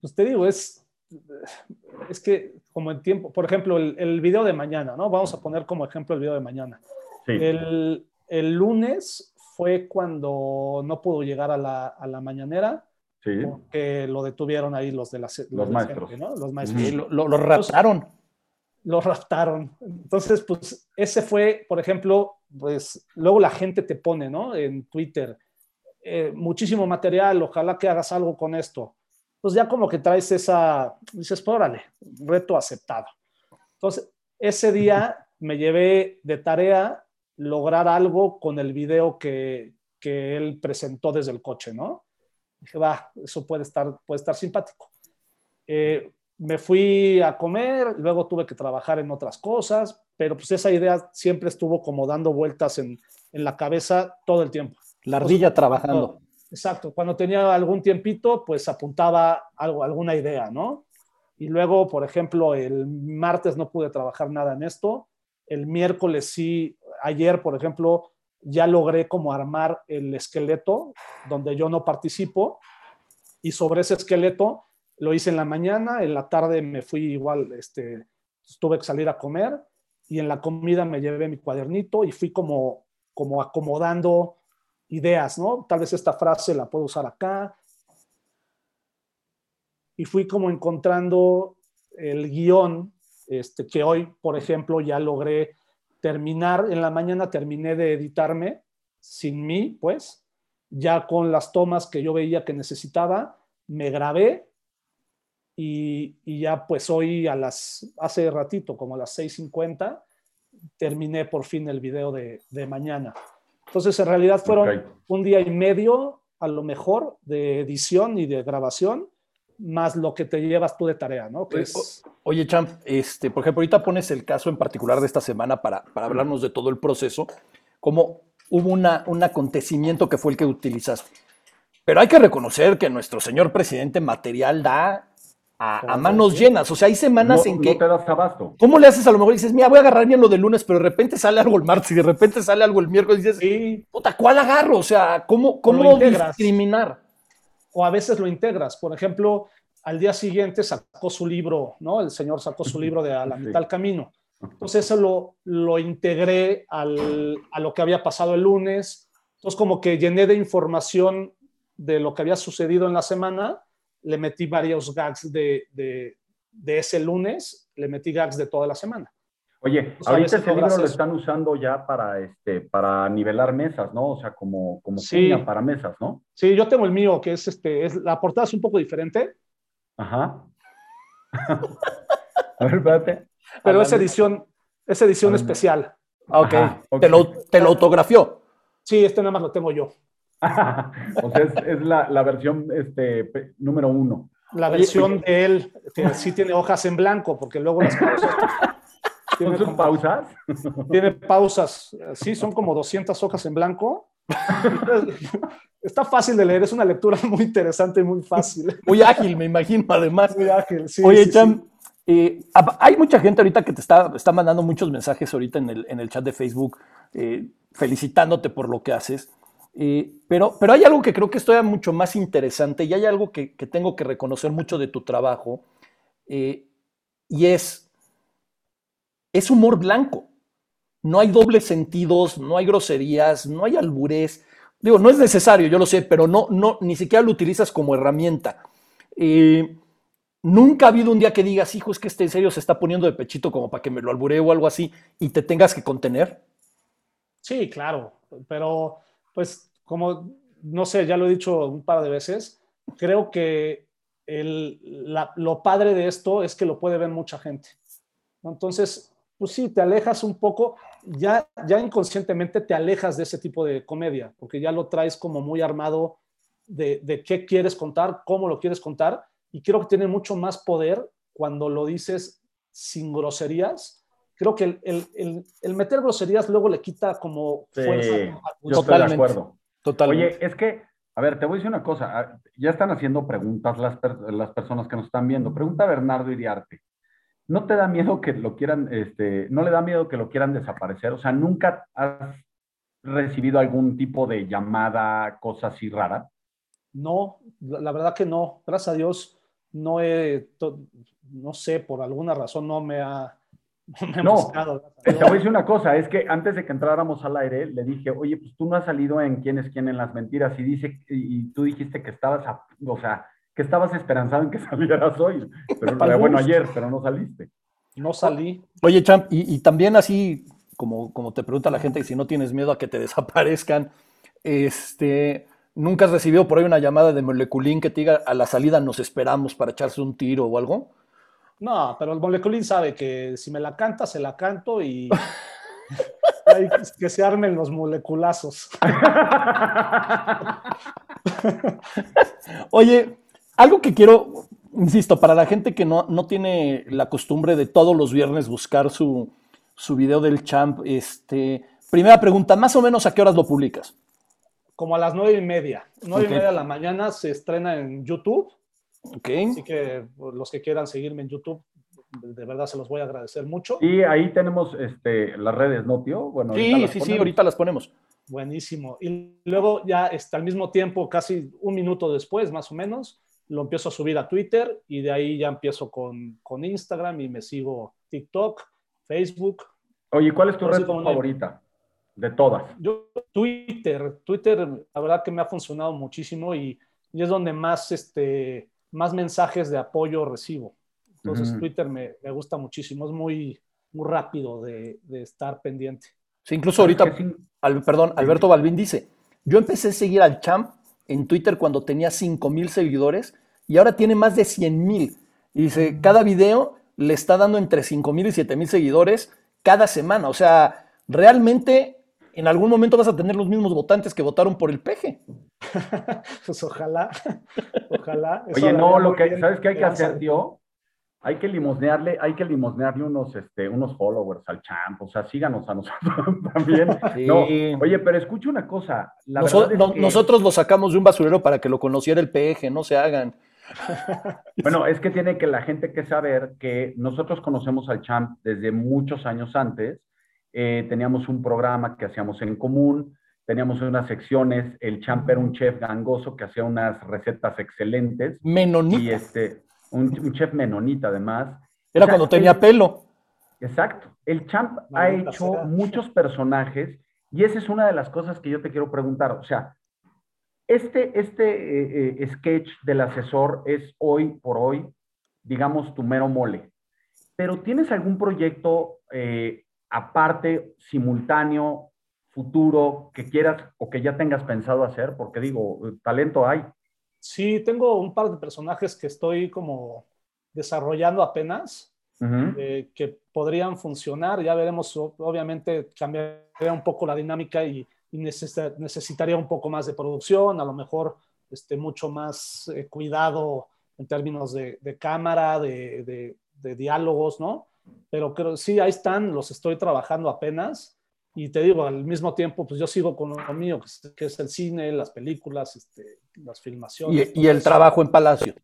Pues te digo, es, es que como en tiempo, por ejemplo, el, el video de mañana, ¿no? Vamos a poner como ejemplo el video de mañana. Sí. El, el lunes fue cuando no pudo llegar a la, a la mañanera Sí. porque lo detuvieron ahí los de la los del maestros. CENTE, ¿no? Los maestros. Sí, lo, lo- lo raptaron. Lo raptaron. Entonces, pues ese fue, por ejemplo, pues luego la gente te pone, ¿no? En Twitter, eh, muchísimo material, ojalá que hagas algo con esto. Pues ya como que traes esa, dices, pues, órale, reto aceptado. Entonces, ese día me llevé de tarea lograr algo con el video que, que él presentó desde el coche, ¿no? Dije, va, eso puede estar, puede estar simpático. Eh, me fui a comer, luego tuve que trabajar en otras cosas, pero pues esa idea siempre estuvo como dando vueltas en, en la cabeza todo el tiempo. La ardilla trabajando. Exacto, cuando tenía algún tiempito, pues apuntaba algo, alguna idea, ¿no? Y luego, por ejemplo, el martes no pude trabajar nada en esto, el miércoles sí, ayer, por ejemplo, ya logré como armar el esqueleto donde yo no participo y sobre ese esqueleto lo hice en la mañana, en la tarde me fui igual, este, tuve que salir a comer y en la comida me llevé mi cuadernito y fui como, como acomodando ideas, ¿no? Tal vez esta frase la puedo usar acá. Y fui como encontrando el guion, este, que hoy, por ejemplo, ya logré terminar. En la mañana terminé de editarme sin mí, pues, ya con las tomas que yo veía que necesitaba, me grabé y, y ya pues hoy a las, hace ratito, como a las 6.50, terminé por fin el video de, de mañana. Entonces, en realidad fueron un día y medio, a lo mejor, de edición y de grabación, más lo que te llevas tú de tarea, ¿no? Que es, Oye, Champ, este, por ejemplo, ahorita pones el caso en particular de esta semana para, para hablarnos de todo el proceso, como hubo una, un acontecimiento que fue el que utilizaste. Pero hay que reconocer que nuestro señor presidente material da a, a manos llenas. O sea, hay semanas no, en no que... te das abasto. ¿Cómo le haces a lo mejor? Dices, mira, voy a agarrar bien lo del lunes, pero de repente sale algo el martes y de repente sale algo el miércoles y dices, sí, puta, ¿cuál agarro? O sea, ¿cómo, cómo discriminar? O a veces lo integras. Por ejemplo, al día siguiente sacó su libro, ¿no? El señor sacó su libro de A la mitad del camino. Entonces eso lo, lo integré al- a lo que había pasado el lunes. Entonces como que llené de información de lo que había sucedido en la semana, le metí varios gags de, de, de ese lunes, le metí gags de toda la semana. Oye, ahorita ese libro lo están usando ya para, este, para nivelar mesas, ¿no? O sea, como, como Sí. cuña para mesas, ¿no? Sí, yo tengo el mío, que es este, es, la portada es un poco diferente, Ajá. a ver, espérate. pero es edición, es edición especial. Ah, ok. Ajá, ok. Te, lo, te lo autografió. Sí, este nada más lo tengo yo. o sea, es, es la, la versión este, número uno. La Oye, versión de él, que sí tiene hojas en blanco, porque luego las pausas. Tiene, ¿Con sus como- pausas? tiene pausas, sí, son como 200 hojas en blanco. Está fácil de leer, es una lectura muy interesante y muy fácil. Muy ágil, me imagino, además. Muy ágil, sí, Oye, sí, Cham, sí. eh, hay mucha gente ahorita que te está, está mandando muchos mensajes ahorita en el, en el chat de Facebook, eh, felicitándote por lo que haces. Eh, pero, pero hay algo que creo que es todavía mucho más interesante y hay algo que, que tengo que reconocer mucho de tu trabajo eh, y es, es humor blanco. No hay dobles sentidos, no hay groserías, no hay alburés. Digo, no es necesario, yo lo sé, pero no, no, ni siquiera lo utilizas como herramienta. Eh, Nunca ha habido un día que digas, hijo, es que este en serio se está poniendo de pechito como para que me lo alburee o algo así y te tengas que contener. Sí, claro, pero pues como, no sé, ya lo he dicho un par de veces, creo que el, lo padre de esto es que lo puede ver mucha gente. Entonces, pues sí, te alejas un poco, ya, ya inconscientemente te alejas de ese tipo de comedia, porque ya lo traes como muy armado de, de qué quieres contar, cómo lo quieres contar, y creo que tiene mucho más poder cuando lo dices sin groserías. Creo que el, el- el- el meter groserías luego le quita como Sí, fuerza. yo estoy de Totalmente. acuerdo. Totalmente. Oye, es que, a ver, te voy a decir una cosa. ah, Ya están haciendo preguntas las, las personas que nos están viendo. Pregunta a Bernardo Iriarte. ¿No te da miedo que lo quieran, este, no le da miedo que lo quieran desaparecer? O sea, ¿nunca has recibido algún tipo de llamada, cosa así rara? No, la, verdad que no. Gracias a Dios, no he, no sé, por alguna razón no me ha, no me ha No, buscado. gracias a Te voy a decir una cosa, es que antes de que entráramos al aire, le dije, oye, pues tú no has salido en quién es quién en las mentiras, y dice, y, y tú dijiste que estabas, a- o sea, que estabas esperanzado en que salieras hoy, pero Para bueno, ayer, pero no saliste. No salí. Oye, Champ, y, y también así, como, como te pregunta la gente, que si no tienes miedo a que te desaparezcan, este, ¿nunca has recibido por ahí una llamada de Moleculín que te diga a la salida nos esperamos para echarse un tiro o algo? No, pero el moleculín sabe que si me la canta, se la canto y hay que se armen los moleculazos. Oye, algo que quiero, insisto, para la gente que no, no tiene la costumbre de todos los viernes buscar su, su video del champ, este, primera pregunta, más o menos a qué horas lo publicas? Como a las nueve y media. Nueve y media de la mañana se estrena en YouTube. ¿Ok? Así que pues, los que quieran seguirme en YouTube, de verdad se los voy a agradecer mucho. Y ahí tenemos este, las redes, ¿no, tío? Bueno, Sí, sí, sí, ponemos. ahorita las ponemos. Buenísimo. Y luego ya este, al mismo tiempo, casi un minuto después, más o menos, lo empiezo a subir a Twitter y de ahí ya empiezo con, con Instagram y me sigo TikTok, Facebook. Oye, ¿cuál es tu red favorita? De todas. Yo, Twitter, Twitter, la verdad que me ha funcionado muchísimo y, y es donde más, este, más mensajes de apoyo recibo. Entonces. Twitter me, me gusta muchísimo, es muy, muy rápido de, de estar pendiente. Sí, incluso ahorita, Al- perdón, Alberto Balvin dice, yo empecé a seguir al champ en Twitter cuando tenía 5 mil seguidores y ahora tiene más de 100 mil. Y dice, cada video le está dando entre 5 mil y 7 mil seguidores cada semana. O sea, realmente en algún momento vas a tener los mismos votantes que votaron por el peje. Pues ojalá, ojalá. Eso Oye, no, lo que, bien. ¿sabes qué hay que hacer, tío? Hay que limosnearle, hay que limosnearle unos, este, unos followers al champ, o sea, síganos a nosotros también. Sí. No, oye, pero escucha una cosa, la Noso- verdad es no- que- Nosotros lo sacamos de un basurero para que lo conociera el peje, no se hagan. Bueno, es que tiene que la gente que saber que nosotros conocemos al champ desde muchos años antes. Eh, teníamos un programa que hacíamos en común, teníamos unas secciones. El champ era un chef gangoso que hacía unas recetas excelentes Menonita. y este, un, un chef menonita además. Era O sea, cuando tenía el- pelo. Exacto. El champ ha hecho muchos personajes y esa es una de las cosas que yo te quiero preguntar. O sea, este, este eh, eh, sketch del asesor es hoy por hoy, digamos, tu mero mole. Pero ¿tienes algún proyecto eh, aparte, simultáneo, futuro, que quieras o que ya tengas pensado hacer? Porque digo, talento hay. Sí, tengo un par de personajes que estoy como desarrollando apenas, Ujú. eh, que podrían funcionar. Ya veremos, obviamente cambiaría un poco la dinámica y, y necesita- necesitaría un poco más de producción, a lo mejor este, mucho más eh, cuidado en términos de, de cámara, de, de- de diálogos, ¿no? Pero creo, sí, ahí están, los estoy trabajando apenas. Y te digo, al mismo tiempo, pues yo sigo con lo mío, que es, que es el cine, las películas, este, las filmaciones. Y, el eso. trabajo en Palacio.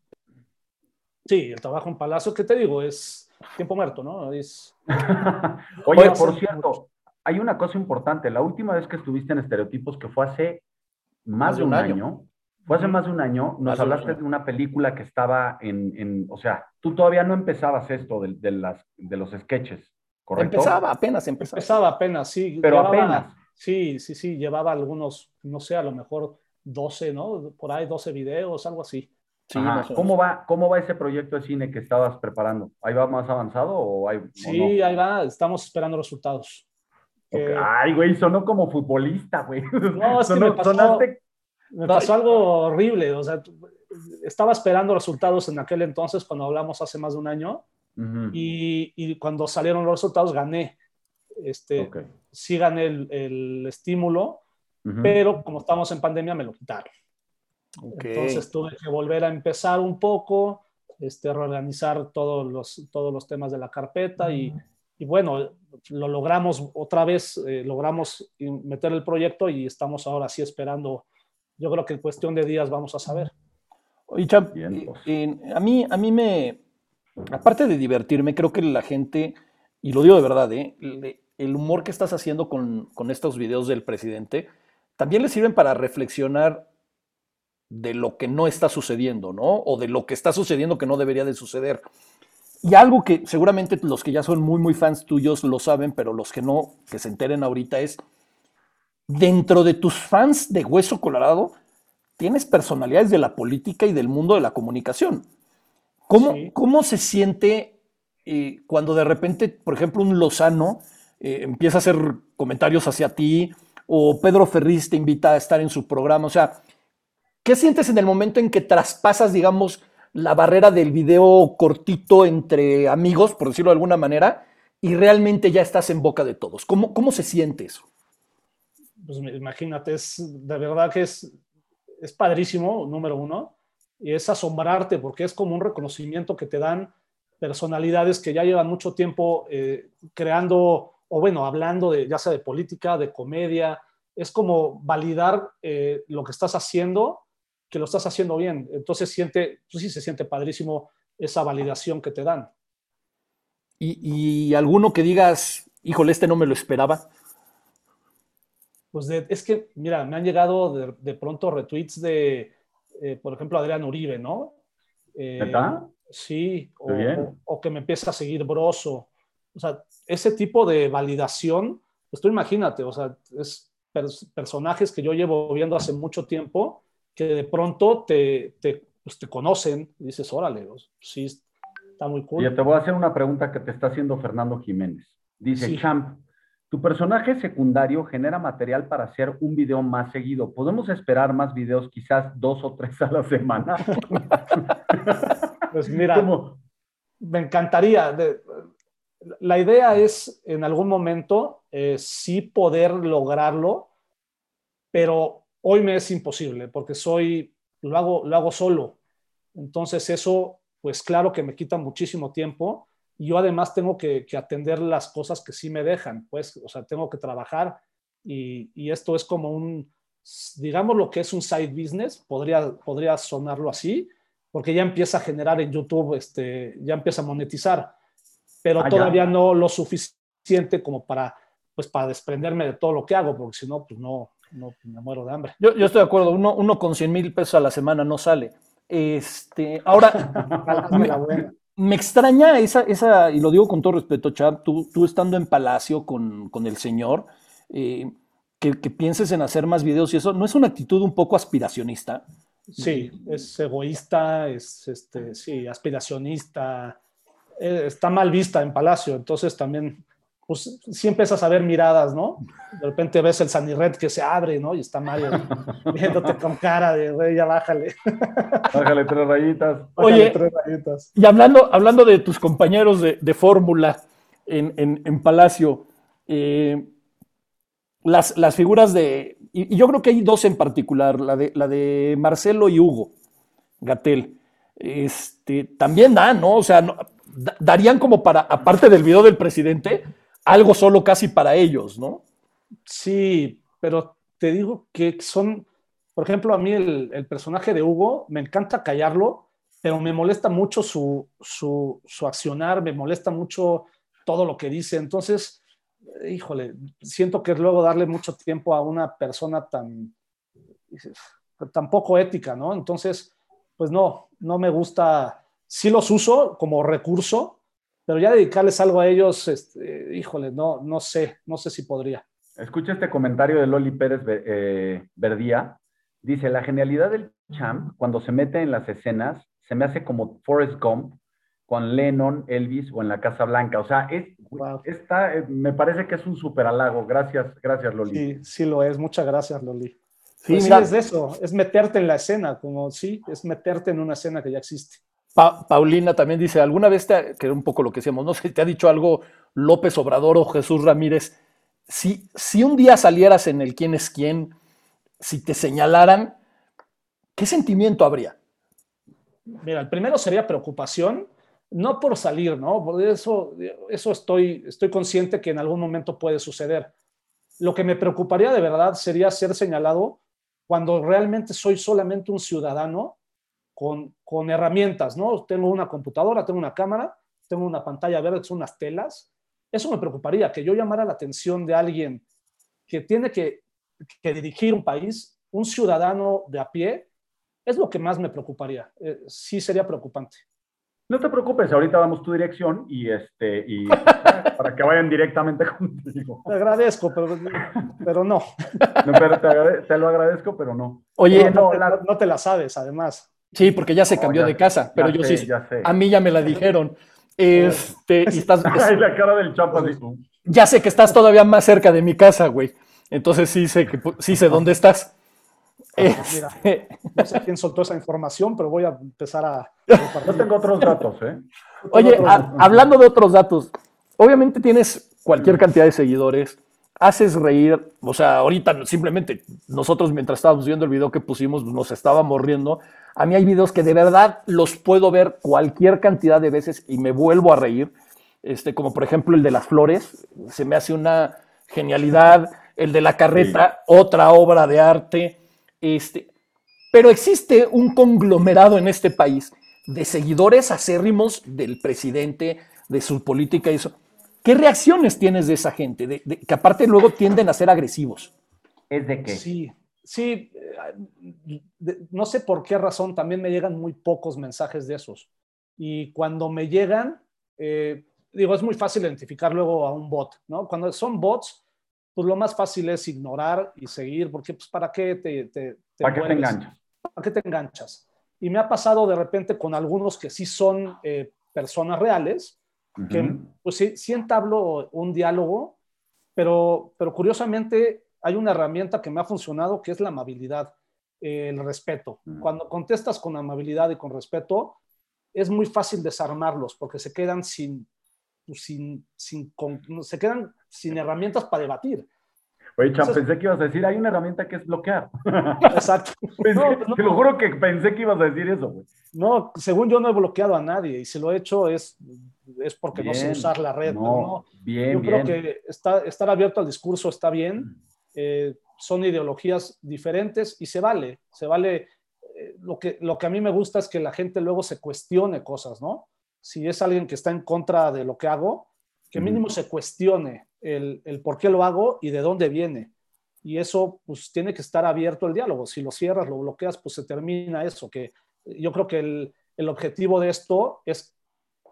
Sí, el trabajo en Palacio, ¿qué te digo? Es tiempo muerto, ¿no? Es, Oye, Oye, por cierto, hay una cosa importante. La última vez que estuviste en Estereotipos, que fue hace más de un año, fue hace más de un año, nos un hablaste año. de una película que estaba en, en- o sea, tú todavía no empezabas esto de, de las, de los sketches, ¿correcto? Empezaba, apenas empezaba. empezaba apenas, sí. Pero llevaba- apenas. Sí, sí, sí, llevaba algunos, no sé, a lo mejor 12, ¿no? Por ahí 12 videos, algo así. Sí, o. ¿Cómo va, ¿Cómo va ese proyecto de cine que estabas preparando? ¿Ahí va más avanzado o hay o Sí, no? ahí va, estamos esperando resultados. Ok. Que- Ay, güey, sonó como futbolista, güey. No, es que Sonó- me pasó- sonaste- Me pasó algo horrible, o sea, estaba esperando resultados en aquel entonces cuando hablamos hace más de un año Ujú. y, y cuando salieron los resultados gané. Este, Ok. Sí gané el, el estímulo, Ujú. pero como estamos en pandemia me lo quitaron. Ok. Entonces tuve que volver a empezar un poco, este, reorganizar todos los, todos los temas de la carpeta y, y bueno, lo logramos otra vez, eh, logramos meter el proyecto y estamos ahora sí esperando. Yo creo que en cuestión de días vamos a saber. Oye, Champ, a, mí, a mí me, aparte de divertirme, creo que la gente, y lo digo de verdad, ¿eh? el humor que estás haciendo con, con estos videos del presidente, también le sirven para reflexionar de lo que no está sucediendo, ¿no? O de lo que está sucediendo que no debería de suceder. Y algo que seguramente los que ya son muy, muy fans tuyos lo saben, pero los que no, que se enteren ahorita es, dentro de tus fans de Hueso Colorado, tienes personalidades de la política y del mundo de la comunicación. ¿Cómo, ¿cómo se siente eh, cuando de repente, por ejemplo, un Lozano eh, empieza a hacer comentarios hacia ti o Pedro Ferriz te invita a estar en su programa? O sea, ¿qué sientes en el momento en que traspasas, digamos, la barrera del video cortito entre amigos, por decirlo de alguna manera, y realmente ya estás en boca de todos? ¿Cómo, cómo se siente eso? Pues imagínate, es, de verdad que es, es padrísimo, número uno, es asombrarte porque es como un reconocimiento que te dan personalidades que ya llevan mucho tiempo eh, creando, o bueno, hablando de ya sea de política, de comedia, es como validar eh, lo que estás haciendo, que lo estás haciendo bien. Entonces siente, pues sí se siente padrísimo esa validación que te dan. Y, alguno que digas, híjole, este no me lo esperaba. Pues es que, mira, me han llegado de, pronto retweets de, eh, por ejemplo, Adrián Uribe, ¿no? Eh, Sí, o, que me empiece a seguir Broso. O sea, ese tipo de validación, pues tú imagínate, o sea, es personajes que yo llevo viendo hace mucho tiempo que de pronto te, te, pues te conocen y dices, órale, sí, está muy cool. Y te voy a hacer una pregunta que te está haciendo Fernando Jiménez. Dice, Champ, tu personaje secundario genera material para hacer un video más seguido. ¿Podemos esperar más videos, quizás dos o tres a la semana? pues mira, me encantaría. la idea es en algún momento eh, sí poder lograrlo, pero hoy me es imposible porque soy, lo hago, lo hago solo. Entonces eso, pues claro que me quita muchísimo tiempo y yo además tengo que, atender las cosas que sí me dejan, pues, o sea, tengo que trabajar y, esto es como un, digamos lo que es un side business, podría, podría sonarlo así, porque ya empieza a generar en YouTube, este, ya empieza a monetizar, pero ah, todavía no lo suficiente como para, pues, para desprenderme de todo lo que hago, porque si no, pues no, no me muero de hambre. Yo, estoy de acuerdo, uno, uno, con 100 mil pesos a la semana no sale. Este, ahora, me, extraña esa, esa, y lo digo con todo respeto, Chad, tú, tú estando en Palacio con, con el señor, eh, que, que, pienses en hacer más videos y eso, ¿no es una actitud un poco aspiracionista? Sí, es egoísta, es este, sí, aspiracionista, eh, está mal vista en Palacio, entonces también pues sí empiezas a ver miradas, ¿no? De repente ves el Red que se abre, ¿no? Y está Mario viéndote con cara de, güey, ya bájale. Bájale tres rayitas. Oye, tres rayitas. y hablando, hablando de tus compañeros de, de fórmula en, en, en, Palacio, eh, las, las, figuras de, y, yo creo que hay dos en particular, la de, la de Marcelo y Hugo Gatel, este, también dan, ¿no? O sea, darían como para, aparte del video del presidente, algo solo casi para ellos, ¿no? Sí, pero te digo que son, por ejemplo, a mí el, personaje de Hugo, me encanta callarlo, pero me molesta mucho su, su, accionar, me molesta mucho todo lo que dice. Entonces, híjole, siento que luego darle mucho tiempo a una persona tan, tan poco ética, ¿no? Entonces, pues no, no me gusta, sí los uso como recurso, pero ya dedicarles algo a ellos, este, híjole, no, no sé, no sé si podría. Escucha este comentario de Loli Pérez eh, Verdía. Dice, la genialidad del champ cuando se mete en las escenas se me hace como Forrest Gump con Lennon, Elvis o en la Casa Blanca. O sea, es, esta, eh, me parece que es un súper halago. Gracias, gracias Loli. Sí, sí lo es. Muchas gracias Loli. Sí, pues es eso, es meterte en la escena, como sí, es meterte en una escena que ya existe. Paulina también dice, ¿alguna vez, te, que era un poco lo que decíamos, no sé, te ha dicho algo López Obrador o Jesús Ramírez? Si, si un día salieras en el quién es quién, si te señalaran, ¿qué sentimiento habría? Mira, el primero sería preocupación, no por salir, ¿no? Por eso, eso estoy, estoy consciente que en algún momento puede suceder. Lo que me preocuparía de verdad sería ser señalado cuando realmente soy solamente un ciudadano con, con herramientas, ¿no? Tengo una computadora, tengo una cámara, tengo una pantalla verde, son unas telas. Eso me preocuparía, que yo llamara la atención de alguien que tiene que, que dirigir un país, un ciudadano de a pie, es lo que más me preocuparía. Eh, sí sería preocupante. No te preocupes, ahorita damos tu dirección y este y para que vayan directamente contigo. Te agradezco, pero, pero no. no pero te, agrade, te, lo agradezco, pero no. Oye, no, no, la, no, te la sabes, además. Sí, porque ya se cambió ya, de casa, pero yo sé, sí, ya sé. a mí ya me la dijeron. Este, y estás, Ay, la cara del champa. Ya sé que estás todavía más cerca de mi casa, güey. Entonces sí sé que sí sé dónde estás. Mira, no sé quién soltó esa información, pero voy a empezar a. No tengo otros datos, ¿eh? Oye, otros a, datos. hablando de otros datos, obviamente tienes cualquier cantidad de seguidores, haces reír, o sea, ahorita simplemente nosotros mientras estábamos viendo el video que pusimos nos estábamos riendo. A mí hay videos que de verdad los puedo ver cualquier cantidad de veces y me vuelvo a reír, este, como por ejemplo el de las flores, se me hace una genialidad, el de la carreta, sí. otra obra de arte. Este, pero existe un conglomerado en este país de seguidores acérrimos del presidente, de su política y eso. ¿Qué reacciones tienes de esa gente? De, de, que aparte luego tienden a ser agresivos. ¿Es de qué? Sí, sí. De, no sé por qué razón también me llegan muy pocos mensajes de esos. Y cuando me llegan, eh, digo, es muy fácil identificar luego a un bot, ¿no? Cuando son bots, pues lo más fácil es ignorar y seguir, porque pues para qué te... te, te ¿Para qué te enganchas? ¿Para qué te enganchas? Y me ha pasado de repente con algunos que sí son eh, personas reales, uh -huh. que pues sí, sí entablo un diálogo, pero, pero curiosamente hay una herramienta que me ha funcionado que es la amabilidad, eh, el respeto. Uh -huh. Cuando contestas con amabilidad y con respeto, es muy fácil desarmarlos porque se quedan sin, pues, sin, sin, con, se quedan sin herramientas para debatir. Oye, Chan, pensé que ibas a decir, hay una herramienta que es bloquear. Exacto. pensé, no, no, te lo juro que pensé que ibas a decir eso, güey. No, según yo no he bloqueado a nadie y si lo he hecho es, es porque bien, no sé usar la red. No, no. Bien, yo bien. creo que está, estar abierto al discurso está bien. Eh, son ideologías diferentes y se vale. Se vale. Eh, lo, que, lo que a mí me gusta es que la gente luego se cuestione cosas, ¿no? Si es alguien que está en contra de lo que hago, que mínimo se cuestione el, el, por qué lo hago y de dónde viene. Y eso, pues, tiene que estar abierto el diálogo. Si lo cierras, lo bloqueas, pues se termina eso. Que yo creo que el, el objetivo de esto es,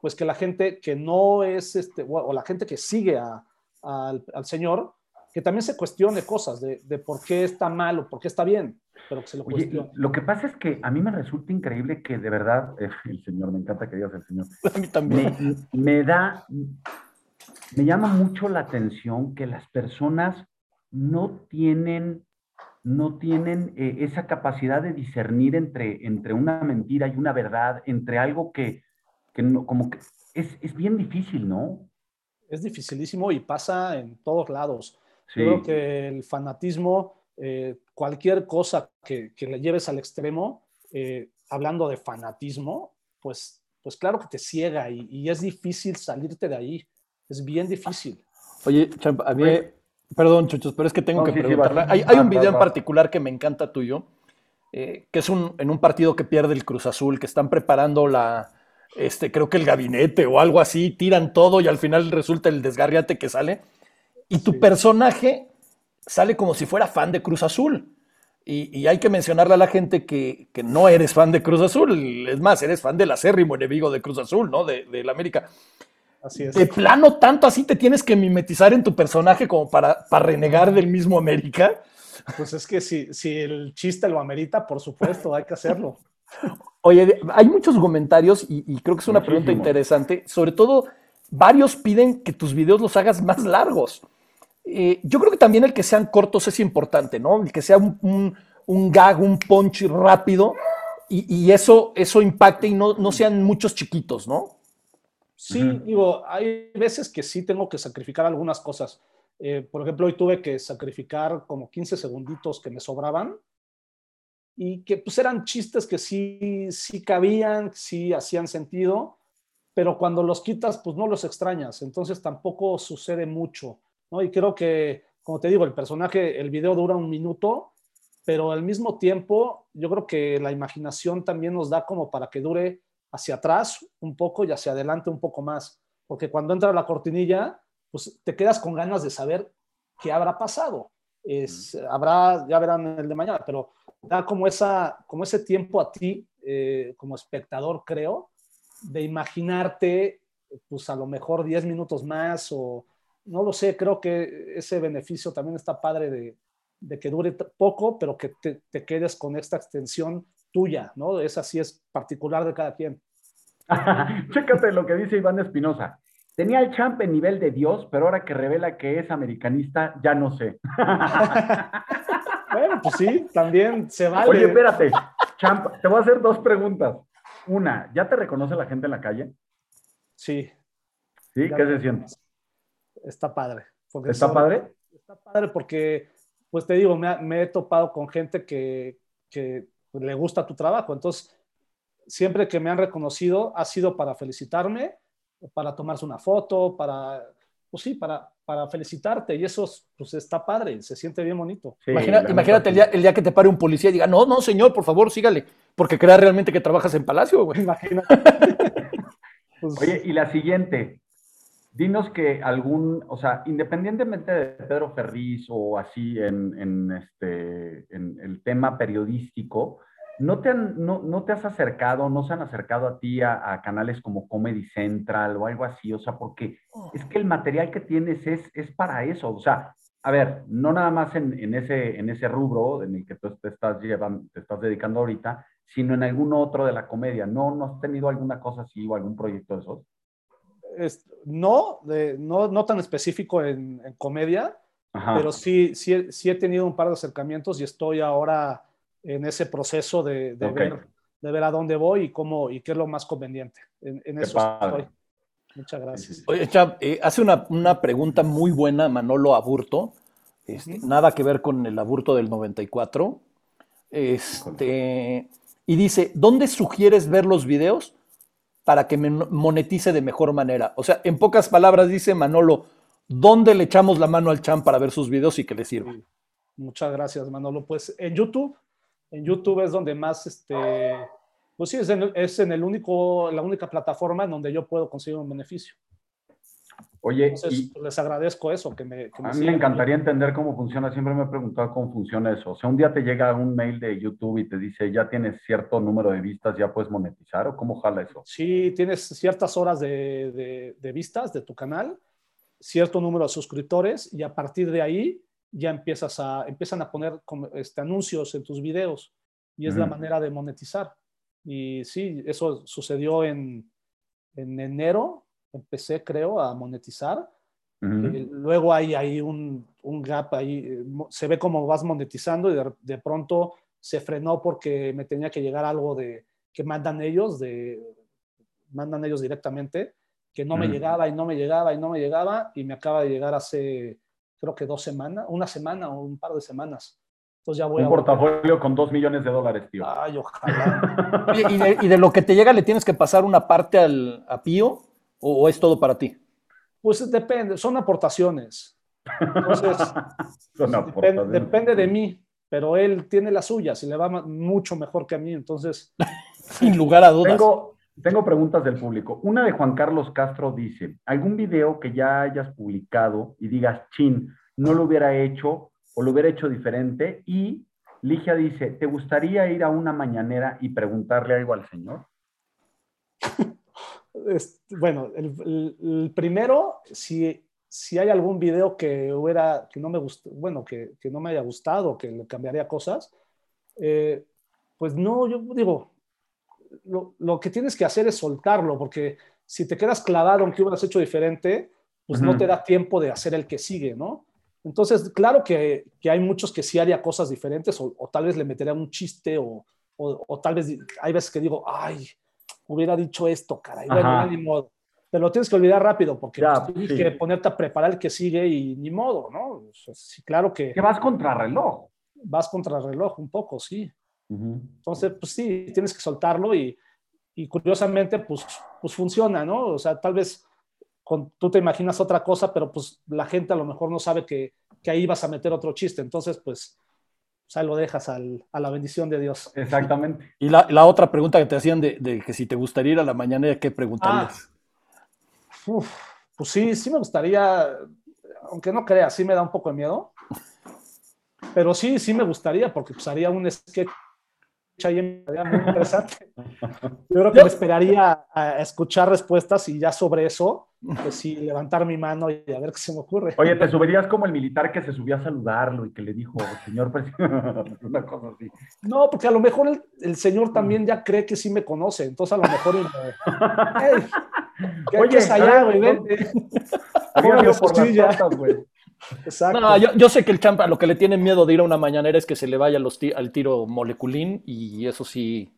pues, que la gente que no es, este, o la gente que sigue a, a, al, al, Señor, que también se cuestione cosas de, de, por qué está mal o por qué está bien, pero que se lo Oye, cuestione. Lo que pasa es que a mí me resulta increíble que de verdad, eh, el Señor, me encanta que digas el Señor. A mí también. Me, me da, me llama mucho la atención que las personas no tienen, no tienen eh, esa capacidad de discernir entre, entre una mentira y una verdad, entre algo que, que no, como que es, es, bien difícil, ¿no? Es dificilísimo y pasa en todos lados. Sí. Yo creo que el fanatismo, eh, cualquier cosa que, que, le lleves al extremo, eh, hablando de fanatismo, pues, pues claro que te ciega y, y es difícil salirte de ahí. Es bien difícil. Oye, Champ, a mí, Oye. perdón, chuchos, pero es que tengo no, que sí, preguntarle. Sí, hay, hay, un video va, va. en particular que me encanta tuyo, eh, que es un, en un partido que pierde el Cruz Azul, que están preparando la, este, creo que el gabinete o algo así, tiran todo y al final resulta el desgarriate que sale. Y tu sí. personaje sale como si fuera fan de Cruz Azul. Y, y, hay que mencionarle a la gente que, que, no eres fan de Cruz Azul, es más, eres fan del acérrimo enemigo de Cruz Azul, ¿no? De, de la América. Así es. De plano, tanto así te tienes que mimetizar en tu personaje como para, para renegar del mismo América. Pues es que si, si el chiste lo amerita, por supuesto, hay que hacerlo. Oye, hay muchos comentarios y, y creo que es una Muchísimo. pregunta interesante. Sobre todo, varios piden que tus videos los hagas más largos. Eh, yo creo que también el que sean cortos es importante, ¿no? El que sea un, un, un gag, un punch rápido y, y, eso, eso impacte y no, no sean muchos chiquitos, ¿no? Sí, uh -huh. digo, hay veces que sí tengo que sacrificar algunas cosas. Eh, por ejemplo, hoy tuve que sacrificar como 15 segunditos que me sobraban y que pues eran chistes que sí, sí cabían, sí hacían sentido, pero cuando los quitas, pues no los extrañas, entonces tampoco sucede mucho, ¿no? Y creo que, como te digo, el personaje, el video dura un minuto, pero al mismo tiempo, yo creo que la imaginación también nos da como para que dure hacia atrás un poco y hacia adelante un poco más, porque cuando entra la cortinilla, pues te quedas con ganas de saber qué habrá pasado. Es, habrá, ya verán el de mañana, pero da como, esa, como ese tiempo a ti eh, como espectador, creo, de imaginarte, pues a lo mejor 10 minutos más o no lo sé, creo que ese beneficio también está padre de, de que dure poco, pero que te, te, quedes con esta extensión tuya, ¿no? Esa sí es particular de cada quien. Chécate lo que dice Iván Espinosa. Tenía el champ en nivel de Dios, pero ahora que revela que es americanista, ya no sé. bueno, pues sí, también se vale. Oye, espérate, champ, te voy a hacer dos preguntas. Una, ¿ya te reconoce la gente en la calle? Sí. ¿Sí? ¿Qué se siente? Está padre. ¿Está padre? Está padre porque, pues te digo, me, me he topado con gente que, que le gusta tu trabajo. Entonces, siempre que me han reconocido ha sido para felicitarme, para tomarse una foto, para, pues sí, para, para felicitarte. Y eso pues está padre, se siente bien bonito. Sí, Imagina, imagínate el día, el día, que te pare un policía y diga, no, no, señor, por favor, sígale, porque crea realmente que trabajas en Palacio, güey. Imagínate. pues, Oye, y la siguiente, dinos que algún, o sea, independientemente de Pedro Ferriz o así en, en, este, en el tema periodístico, ¿no te, han, no, no te has acercado, no se han acercado a ti a, a, canales como Comedy Central o algo así? O sea, porque es que el material que tienes es, es para eso. O sea, a ver, no nada más en, en, ese, en ese rubro en el que tú te estás, llevando, te estás dedicando ahorita, sino en algún otro de la comedia. ¿No, no has tenido alguna cosa así o algún proyecto de esos? Es, no, de, no, no tan específico en, en comedia, Ajá. pero sí, sí, sí he tenido un par de acercamientos y estoy ahora en ese proceso de, de, okay. ver, de, ver, a dónde voy y cómo y qué es lo más conveniente. En, en eso padre. estoy. Muchas gracias. Oye, Chab, eh, hace una, una, pregunta muy buena Manolo Aburto, este, nada que ver con el aburto del 94. Este, y dice, ¿dónde sugieres ver los videos para que me monetice de mejor manera? O sea, en pocas palabras dice Manolo, ¿dónde le echamos la mano al Cham para ver sus videos y que le sirva? Muchas gracias, Manolo. Pues en YouTube en YouTube es donde más, este, pues sí, es en, es en el único, la única plataforma en donde yo puedo conseguir un beneficio. Oye, Entonces, y les agradezco eso. Que me, que me a mí me encantaría entender cómo funciona. Siempre me he preguntado cómo funciona eso. O sea, un día te llega un mail de YouTube y te dice, ya tienes cierto número de vistas, ya puedes monetizar, ¿o cómo jala eso? Sí, tienes ciertas horas de, de, de vistas de tu canal, cierto número de suscriptores, y a partir de ahí ya empiezas a, empiezan a poner este, anuncios en tus videos y es uh -huh. la manera de monetizar. Y sí, eso sucedió en, en enero, empecé creo a monetizar. Uh -huh. eh, luego hay, hay un, un, gap ahí, eh, se ve cómo vas monetizando y de, de, pronto se frenó porque me tenía que llegar algo de que mandan ellos, de, mandan ellos directamente, que no uh -huh. me llegaba y no me llegaba y no me llegaba y me acaba de llegar hace creo que dos semanas, una semana o un par de semanas. Entonces ya voy un a portafolio con dos millones de dólares, tío. Ay, ojalá. ¿Y, de, ¿Y, de, lo que te llega le tienes que pasar una parte al, a Pío o, o, es todo para ti? Pues depende, son aportaciones. Entonces, son aportaciones. Depende, depende, de mí, pero él tiene las suyas y le va mucho mejor que a mí, entonces... Sin lugar a dudas. Tengo, tengo preguntas del público. Una de Juan Carlos Castro dice, ¿algún video que ya hayas publicado y digas, chin, no lo hubiera hecho o lo hubiera hecho diferente? Y Ligia dice, ¿te gustaría ir a una mañanera y preguntarle algo al señor? bueno, el, primero, si, si hay algún video que hubiera, que no me gustó, bueno, que, que no me haya gustado, que le cambiaría cosas, eh, pues no, yo digo, lo, lo, que tienes que hacer es soltarlo, porque si te quedas clavado en que hubieras hecho diferente, pues uh -huh. no te da tiempo de hacer el que sigue, ¿no? Entonces, claro que, que hay muchos que sí haría cosas diferentes, o, o tal vez le metería un chiste, o, o, o, tal vez hay veces que digo, ay, hubiera dicho esto, caray, bueno, ni modo. Te lo tienes que olvidar rápido, porque ya, pues, tienes sí. que ponerte a preparar el que sigue y ni modo, ¿no? Sí, claro que... Que vas contra reloj. Vas contra reloj un poco, sí. Uh -huh. Entonces, pues sí, tienes que soltarlo y, y curiosamente, pues, pues funciona, ¿no? O sea, tal vez con, tú te imaginas otra cosa, pero pues la gente a lo mejor no sabe que, que ahí vas a meter otro chiste. Entonces, pues, pues ahí lo dejas al, a la bendición de Dios. Exactamente. Y la, la otra pregunta que te hacían de, de, que si te gustaría ir a la mañana, ¿qué preguntarías? Ah, uf, pues sí, sí me gustaría, aunque no creas, sí me da un poco de miedo. Pero sí, sí me gustaría, porque pues haría un sketch ahí muy interesante. Yo creo que me esperaría a escuchar respuestas y ya sobre eso, pues sí, levantar mi mano y a ver qué se me ocurre. Oye, ¿te subirías como el militar que se subió a saludarlo y que le dijo, señor presidente, una cosa así? No, porque a lo mejor el, el señor también ya cree que sí me conoce, entonces a lo mejor... Me, hey, ¿qué, Oye, ¿qué es allá, güey? no, Vente. Había Póngale sido por su silla. las patas, güey. Exacto. No, yo, yo sé que el champa lo que le tiene miedo de ir a una mañanera es que se le vaya los al tiro moleculín y eso sí,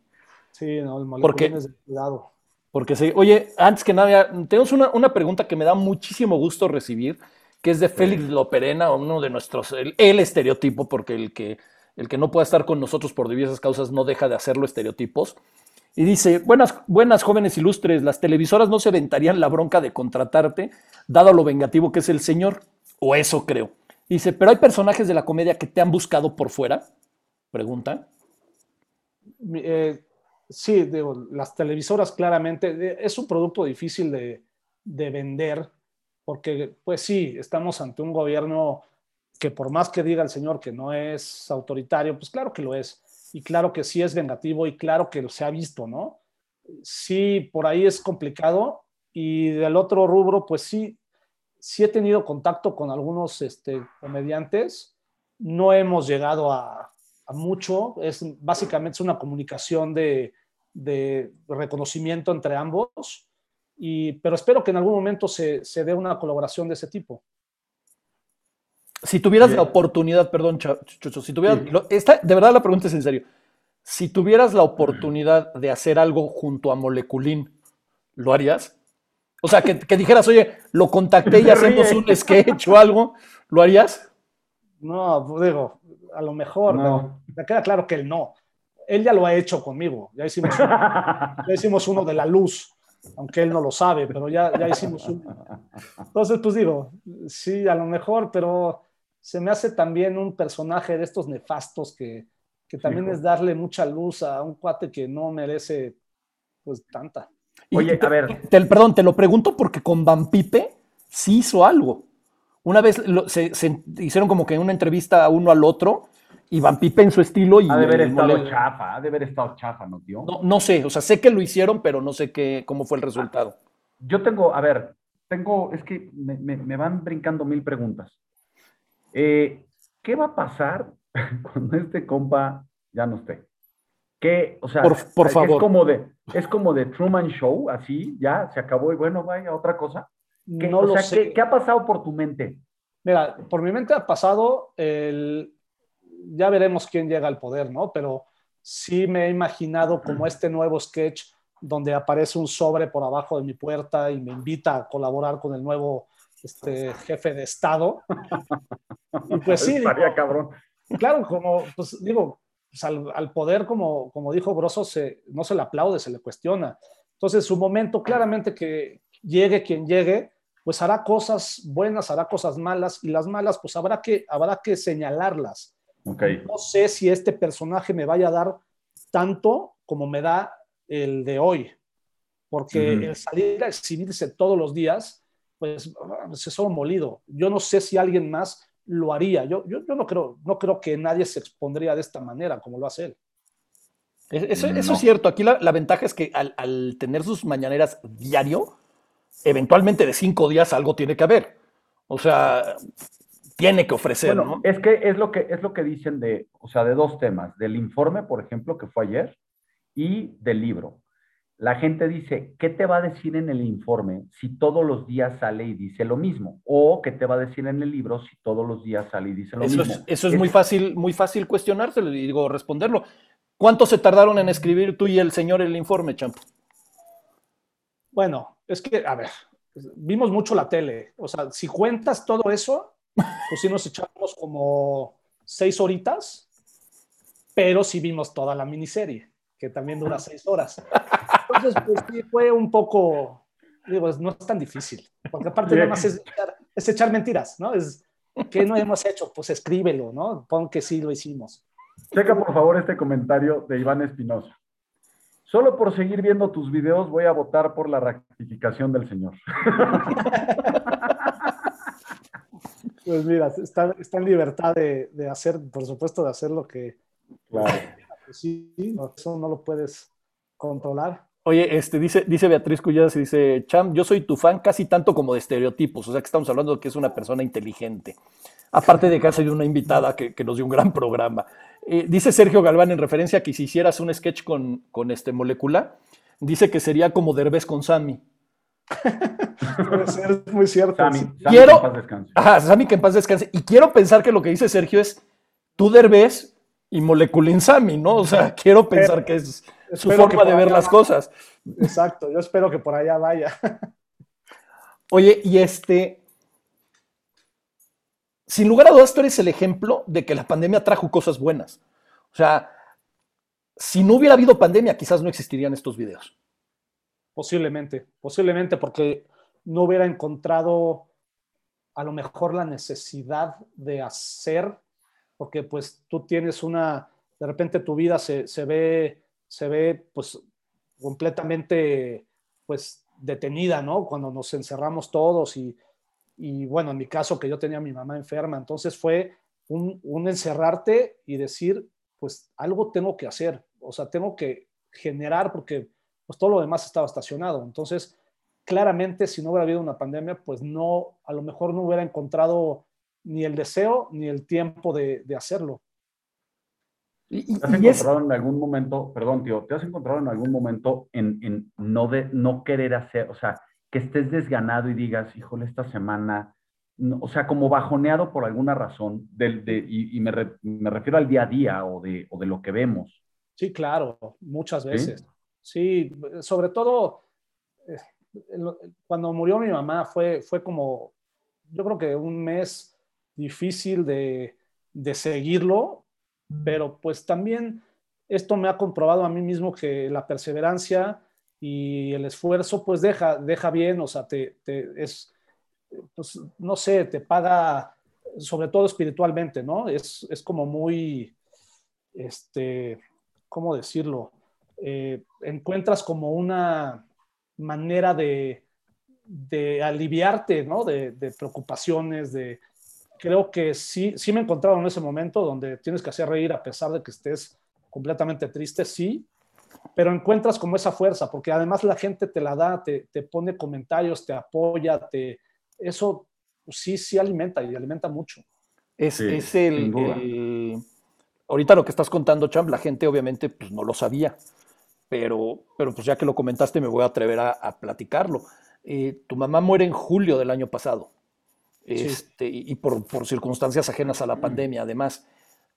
Sí, no, el ¿Por qué? moleculín es cuidado. porque sí. Oye, antes que nada, tenemos una, una pregunta que me da muchísimo gusto recibir, que es de Félix Loperena, uno de nuestros, el, el estereotipo, porque el que, el que no pueda estar con nosotros por diversas causas no deja de hacerlo estereotipos. Y dice, buenas, buenas jóvenes ilustres, las televisoras no se aventarían la bronca de contratarte, dado lo vengativo que es el señor, o eso creo. Dice, pero hay personajes de la comedia que te han buscado por fuera, pregunta. Eh, sí, digo, las televisoras claramente es un producto difícil de, de vender porque, pues sí, estamos ante un gobierno que por más que diga el señor que no es autoritario, pues claro que lo es. Y claro que sí es vengativo y claro que se ha visto, ¿no? Sí, por ahí es complicado. Y del otro rubro, pues sí, sí he tenido contacto con algunos este, comediantes. No hemos llegado a, a mucho. Es básicamente es una comunicación de, de reconocimiento entre ambos. Y, pero espero que en algún momento se, se dé una colaboración de ese tipo. Si tuvieras Bien. la oportunidad, perdón, Chucho, si tuvieras, Sí. lo- esta, de verdad la pregunta es en serio. Si tuvieras la oportunidad de hacer algo junto a Moleculín, ¿lo harías? O sea, que, que dijeras, oye, lo contacté y hacemos un sketch o algo, ¿lo harías? No, pues digo, a lo mejor, No. me queda claro que él no. Él ya lo ha hecho conmigo. Ya hicimos, ya hicimos uno de la luz, aunque él no lo sabe, pero ya, ya hicimos uno. Entonces, pues digo, sí, a lo mejor, pero se me hace también un personaje de estos nefastos que, que también es darle mucha luz a un cuate que no merece pues tanta. Oye, te- a ver. te- perdón, te lo pregunto porque con Van Pipe sí hizo algo. Una vez lo- se, se hicieron como que una entrevista a uno al otro y Van Pipe en su estilo y Ha de haber estado chafa, ha de haber estado chafa, ¿no, tío? no, no sé, o sea, sé que lo hicieron, pero no sé qué, cómo fue el resultado. Yo tengo, a ver, tengo, es que me, me- me van brincando mil preguntas. Eh, ¿Qué va a pasar cuando este compa ya no esté? ¿Qué, o sea, Por- por es favor. como de, es como de Truman Show, así, ya se acabó y bueno, vaya, otra cosa. ¿Qué, No o lo sea, sé. ¿qué, qué ha pasado por tu mente? Mira, por mi mente ha pasado el. Ya veremos quién llega al poder, ¿no? Pero sí me he imaginado como este nuevo sketch donde aparece un sobre por abajo de mi puerta y me invita a colaborar con el nuevo este, jefe de Estado. Y pues sí, digo, cabrón. claro, como, pues digo, pues al, al poder, como, como dijo Broso, se, no se le aplaude, se le cuestiona. Entonces, su momento, claramente que llegue quien llegue, pues hará cosas buenas, hará cosas malas, y las malas, pues habrá que, habrá que señalarlas. Ok. No sé si este personaje me vaya a dar tanto como me da el de hoy, porque Ujú. el salir a exhibirse todos los días, pues se solo molido. Yo no sé si alguien más lo haría. Yo, yo, yo no, creo, no creo que nadie se expondría de esta manera como lo hace él. Es- Eso, eso No. es cierto. Aquí la, la ventaja es que al, al tener sus mañaneras diario, eventualmente de cinco días algo tiene que haber. O sea, tiene que ofrecer, Bueno, ¿no? es que es lo que es lo que dicen de, o sea, de dos temas, del informe, por ejemplo, que fue ayer, y del libro. La gente dice, ¿qué te va a decir en el informe si todos los días sale y dice lo mismo? O ¿qué te va a decir en el libro si todos los días sale y dice lo Eso mismo? es, eso es muy fácil, muy fácil cuestionárselo y digo, responderlo. ¿Cuánto se tardaron en escribir tú y el señor el informe, Champo? Bueno, es que, a ver, vimos mucho la tele. O sea, si cuentas todo eso, pues sí nos echamos como seis horitas, pero sí vimos toda la miniserie. Que también dura seis horas. Entonces, pues sí, fue un poco, digo, no es tan difícil, porque aparte nada más es echar, es echar mentiras, ¿no? Es, ¿qué no hemos hecho? Pues escríbelo, ¿no? Pon que sí lo hicimos. Checa por favor este comentario de Iván Espinosa. Solo por seguir viendo tus videos voy a votar por la rectificación del señor. Pues mira, está, está en libertad de, de, hacer, por supuesto, de hacer lo que... Claro. Sí, eso no lo puedes controlar. Oye, este, dice, dice Beatriz Cuyadas y dice, Cham, yo soy tu fan casi tanto como de estereotipos, o sea que estamos hablando de que es una persona inteligente. Aparte de que ha sido una invitada que, que nos dio un gran programa. Eh, dice Sergio Galván en referencia a que si hicieras un sketch con, con este molécula, dice que sería como Derbez con Sammy. Puede ser muy cierto. Sammy, Quiero- que en paz descanse. Ajá, Sammy que en paz descanse. Y quiero pensar que lo que dice Sergio es tú Derbez y Moleculin Sammy, ¿no? O sea, quiero pensar que es su forma de ver las cosas. Exacto, yo espero que por allá vaya. Oye, y este, sin lugar a dudas, tú eres el ejemplo de que la pandemia trajo cosas buenas. O sea, si no hubiera habido pandemia, quizás no existirían estos videos. Posiblemente, posiblemente porque no hubiera encontrado a lo mejor la necesidad de hacer, porque pues tú tienes una, de repente tu vida se, se ve, se ve pues completamente pues detenida, ¿no? Cuando nos encerramos todos y, y bueno, en mi caso que yo tenía a mi mamá enferma, entonces fue un, un encerrarte y decir, pues algo tengo que hacer, o sea, tengo que generar porque pues todo lo demás estaba estacionado. Entonces, claramente, si no hubiera habido una pandemia, pues no, a lo mejor no hubiera encontrado ni el deseo ni el tiempo de, de hacerlo. ¿Te has y es, encontrado en algún momento, perdón, tío, te has encontrado en algún momento en, en no, de, no querer hacer, o sea, que estés desganado y digas, híjole, esta semana, no, o sea, como bajoneado por alguna razón, del, de, y, y me, re- me refiero al día a día o de, o de lo que vemos. Sí, claro, muchas veces. Sí, sobre todo eh, cuando murió mi mamá fue, fue como, yo creo que un mes difícil de, de seguirlo, pero pues también esto me ha comprobado a mí mismo que la perseverancia y el esfuerzo pues deja, deja bien, o sea, te, te- es, pues, no sé, te paga sobre todo espiritualmente, ¿no? Es, es como muy, este, ¿cómo decirlo? Eh, encuentras como una manera de, de aliviarte, ¿no? De, de preocupaciones, de... Creo que sí, sí me he encontrado en ese momento donde tienes que hacer reír a pesar de que estés completamente triste, sí, pero encuentras como esa fuerza, porque además la gente te la da, te, te pone comentarios, te apoya, te, eso sí, sí alimenta y alimenta mucho. es, Sí, es el, el- Ahorita lo que estás contando, Champ, la gente obviamente pues, no lo sabía, pero, pero pues ya que lo comentaste me voy a atrever a, a platicarlo. Eh, tu mamá muere en julio del año pasado. Este, y y por, por circunstancias ajenas a la pandemia además,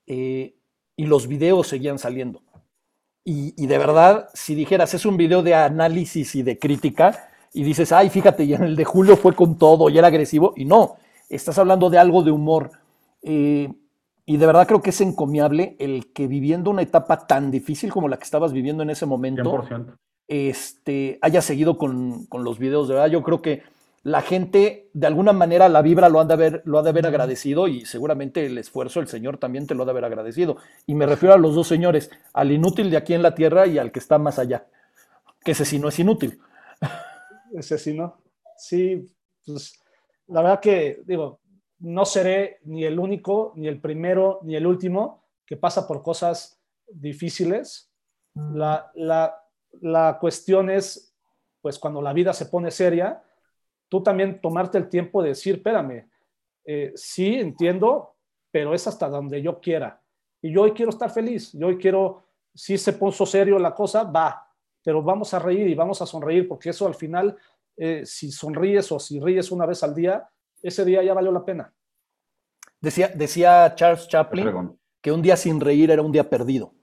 eh, y los videos seguían saliendo. Y, y de verdad, si dijeras, es un video de análisis y de crítica, y dices, ay, fíjate, y en el de julio fue con todo y era agresivo, y no, estás hablando de algo de humor. Eh, y de verdad creo que es encomiable el que viviendo una etapa tan difícil como la que estabas viviendo en ese momento, 100%. este, haya seguido con, con los videos. De verdad, yo creo que la gente, de alguna manera, la vibra lo ha de haber, lo ha de haber agradecido y seguramente el esfuerzo, el Señor también te lo ha de haber agradecido. Y me refiero a los dos señores, al inútil de aquí en la tierra y al que está más allá, que ese sí no es inútil. Ese sí, ¿no? Sí, pues la verdad que, digo, no seré ni el único, ni el primero, ni el último que pasa por cosas difíciles. La, la, la cuestión es, pues cuando la vida se pone seria, tú también tomarte el tiempo de decir, espérame, eh, sí, entiendo, pero es hasta donde yo quiera. Y yo hoy quiero estar feliz, yo hoy quiero, si se puso serio la cosa, va, pero vamos a reír y vamos a sonreír, porque eso al final, eh, si sonríes o si ríes una vez al día, ese día ya valió la pena. Decía, decía Charles Chaplin que un día sin reír era un día perdido.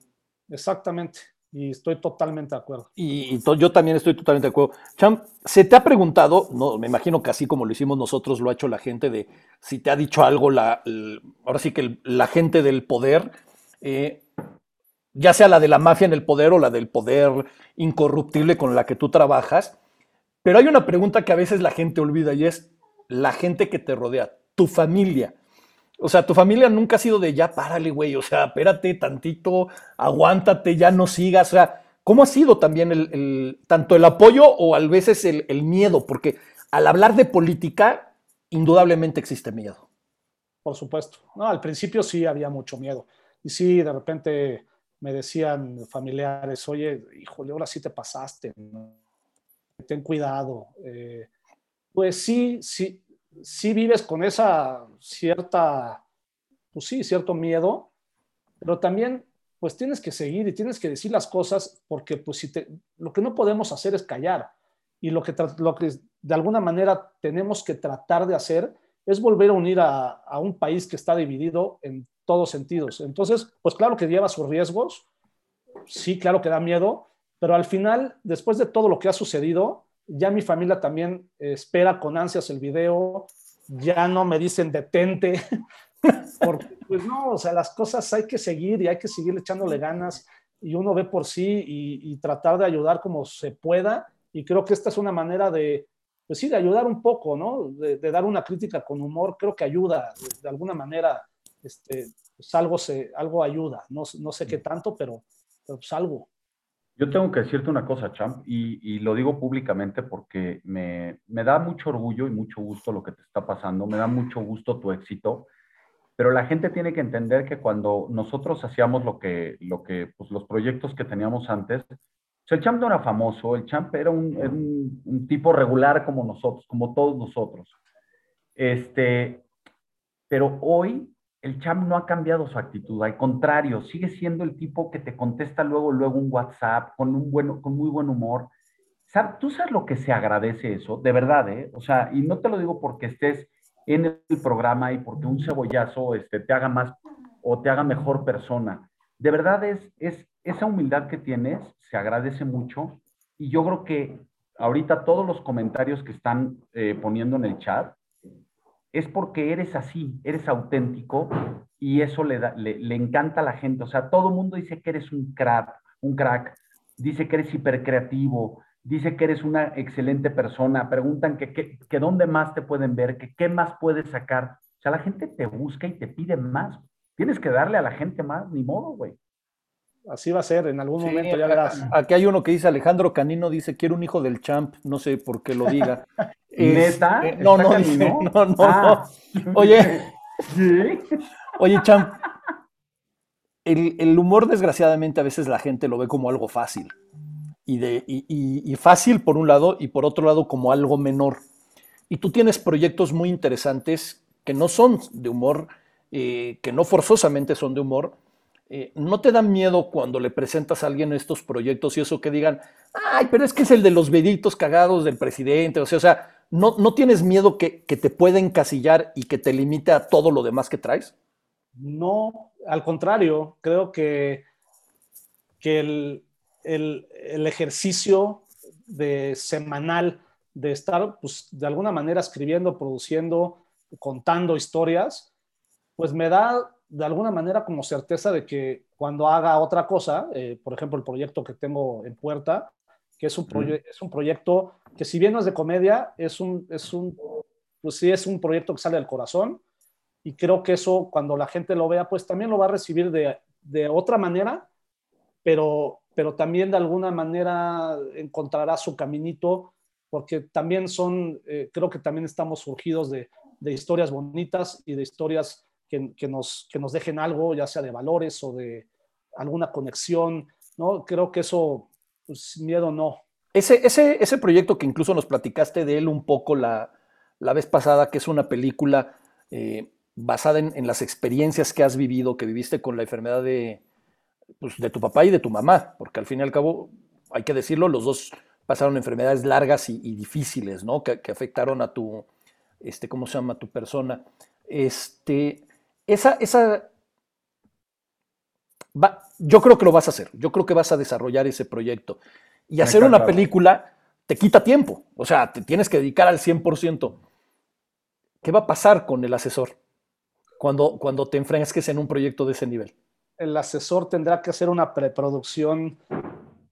Exactamente. Y estoy totalmente de acuerdo. Y, yo también estoy totalmente de acuerdo. Cham, ¿se te ha preguntado, no, me imagino que así como lo hicimos nosotros, lo ha hecho la gente, de si te ha dicho algo, la, ahora sí que la gente del poder, eh, ya sea la de la mafia en el poder o la del poder incorruptible con la que tú trabajas. Pero hay una pregunta que a veces la gente olvida y es la gente que te rodea, tu familia. O sea, tu familia nunca ha sido de ya párale, güey, o sea, espérate tantito, aguántate, ya no sigas. O sea, ¿cómo ha sido también el, tanto el apoyo o a veces el, miedo? Porque al hablar de política, indudablemente existe miedo. Por supuesto. No, al principio sí había mucho miedo. Y sí, de repente me decían familiares, oye, híjole, ahora sí te pasaste, ten cuidado. Eh, pues sí, sí, sí vives con esa cierta, pues sí, cierto miedo, pero también pues tienes que seguir y tienes que decir las cosas porque pues si te, lo que no podemos hacer es callar y lo que, lo que de alguna manera tenemos que tratar de hacer es volver a unir a, a un país que está dividido en todos sentidos. Entonces, pues claro que lleva sus riesgos, sí, claro que da miedo, pero al final, después de todo lo que ha sucedido, ya mi familia también espera con ansias el video, ya no me dicen detente, porque pues no, o sea, las cosas hay que seguir y hay que seguir echándole ganas y uno ve por sí y, tratar de ayudar como se pueda y creo que esta es una manera de, pues sí, de ayudar un poco, ¿no? De, dar una crítica con humor, creo que ayuda de alguna manera este, pues algo, se, algo ayuda. No, no sé qué tanto, pero, pero pues algo. Yo tengo que decirte una cosa, Champ, y, y lo digo públicamente porque me, me, da mucho orgullo y mucho gusto lo que te está pasando, me da mucho gusto tu éxito, pero la gente tiene que entender que cuando nosotros hacíamos lo que, lo que pues los proyectos que teníamos antes, pues el Champ no era famoso, el Champ era un, era un, un tipo regular como nosotros, como todos nosotros. Este, pero hoy el champ no ha cambiado su actitud, al contrario, sigue siendo el tipo que te contesta luego, luego un WhatsApp con, un bueno, con muy buen humor. ¿Tú sabes lo que se agradece eso? De verdad, ¿eh? O sea, y no te lo digo porque estés en el programa y porque un cebollazo este, te haga más o te haga mejor persona. De verdad es, es esa humildad que tienes, se agradece mucho y yo creo que ahorita todos los comentarios que están eh, poniendo en el chat, es porque eres así, eres auténtico y eso le, da, le, encanta a la gente. O sea, todo el mundo dice que eres un crack, un crack, dice que eres hipercreativo, dice que eres una excelente persona, preguntan que, que, que dónde más te pueden ver, que qué más puedes sacar. O sea, la gente te busca y te pide más. Tienes que darle a la gente más, ni modo, güey. Así va a ser, en algún momento ya verás. Aquí hay uno que dice, Alejandro Canino dice, quiero un hijo del champ, no sé por qué lo diga. ¿Neta? Eh, no, no, no, no, no, ah. Oye, oye, champ, el, el, humor desgraciadamente a veces la gente lo ve como algo fácil. Y, de, y, y, y fácil por un lado y por otro lado como algo menor. Y tú tienes proyectos muy interesantes que no son de humor, eh, que no forzosamente son de humor, eh, ¿no te da miedo cuando le presentas a alguien estos proyectos y eso que digan, ay, pero es que es el de los veditos cagados del presidente? O sea, o sea ¿no, ¿no tienes miedo que, que, te pueda encasillar y que te limite a todo lo demás que traes? No, al contrario, creo que, que el, el, el ejercicio de semanal de estar, pues, de alguna manera escribiendo, produciendo, contando historias, pues me da de alguna manera como certeza de que cuando haga otra cosa, eh, por ejemplo, el proyecto que tengo en puerta, que es un, es un proyecto que si bien no es de comedia, es un, es un, pues sí es un proyecto que sale del corazón y creo que eso cuando la gente lo vea, pues también lo va a recibir de, de otra manera, pero, pero también de alguna manera encontrará su caminito, porque también son, eh, creo que también estamos surgidos de, de historias bonitas y de historias que, nos, que nos dejen algo, ya sea de valores o de alguna conexión, ¿no? Creo que eso, pues miedo no. Ese, ese, ese proyecto que incluso nos platicaste de él un poco la, la vez pasada, que es una película eh, basada en, en, las experiencias que has vivido, que viviste con la enfermedad de, pues, de tu papá y de tu mamá, porque al fin y al cabo, hay que decirlo, los dos pasaron enfermedades largas y, difíciles, ¿no? Que, que, afectaron a tu, este, ¿cómo se llama? Tu persona. Este, esa, esa va, yo creo que lo vas a hacer, yo creo que vas a desarrollar ese proyecto. Y hacer una película te quita tiempo, o sea, te tienes que dedicar al 100%. ¿Qué va a pasar con el asesor cuando, cuando te enfrasques en un proyecto de ese nivel? el asesor tendrá que hacer una preproducción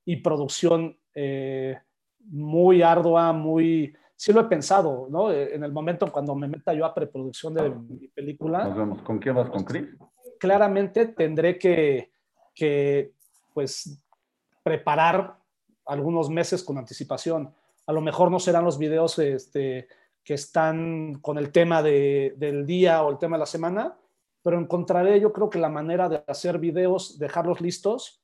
y producción eh, muy ardua, muy... Sí lo he pensado, ¿no? Eh, en el momento cuando me meta yo a preproducción de mi película. Nos vemos. ¿Con quién vas? ¿Con Chris? Claramente tendré que, que, pues, preparar algunos meses con anticipación. A lo mejor no serán los videos este, que están con el tema de, del día o el tema de la semana, pero encontraré yo creo que la manera de hacer videos, dejarlos listos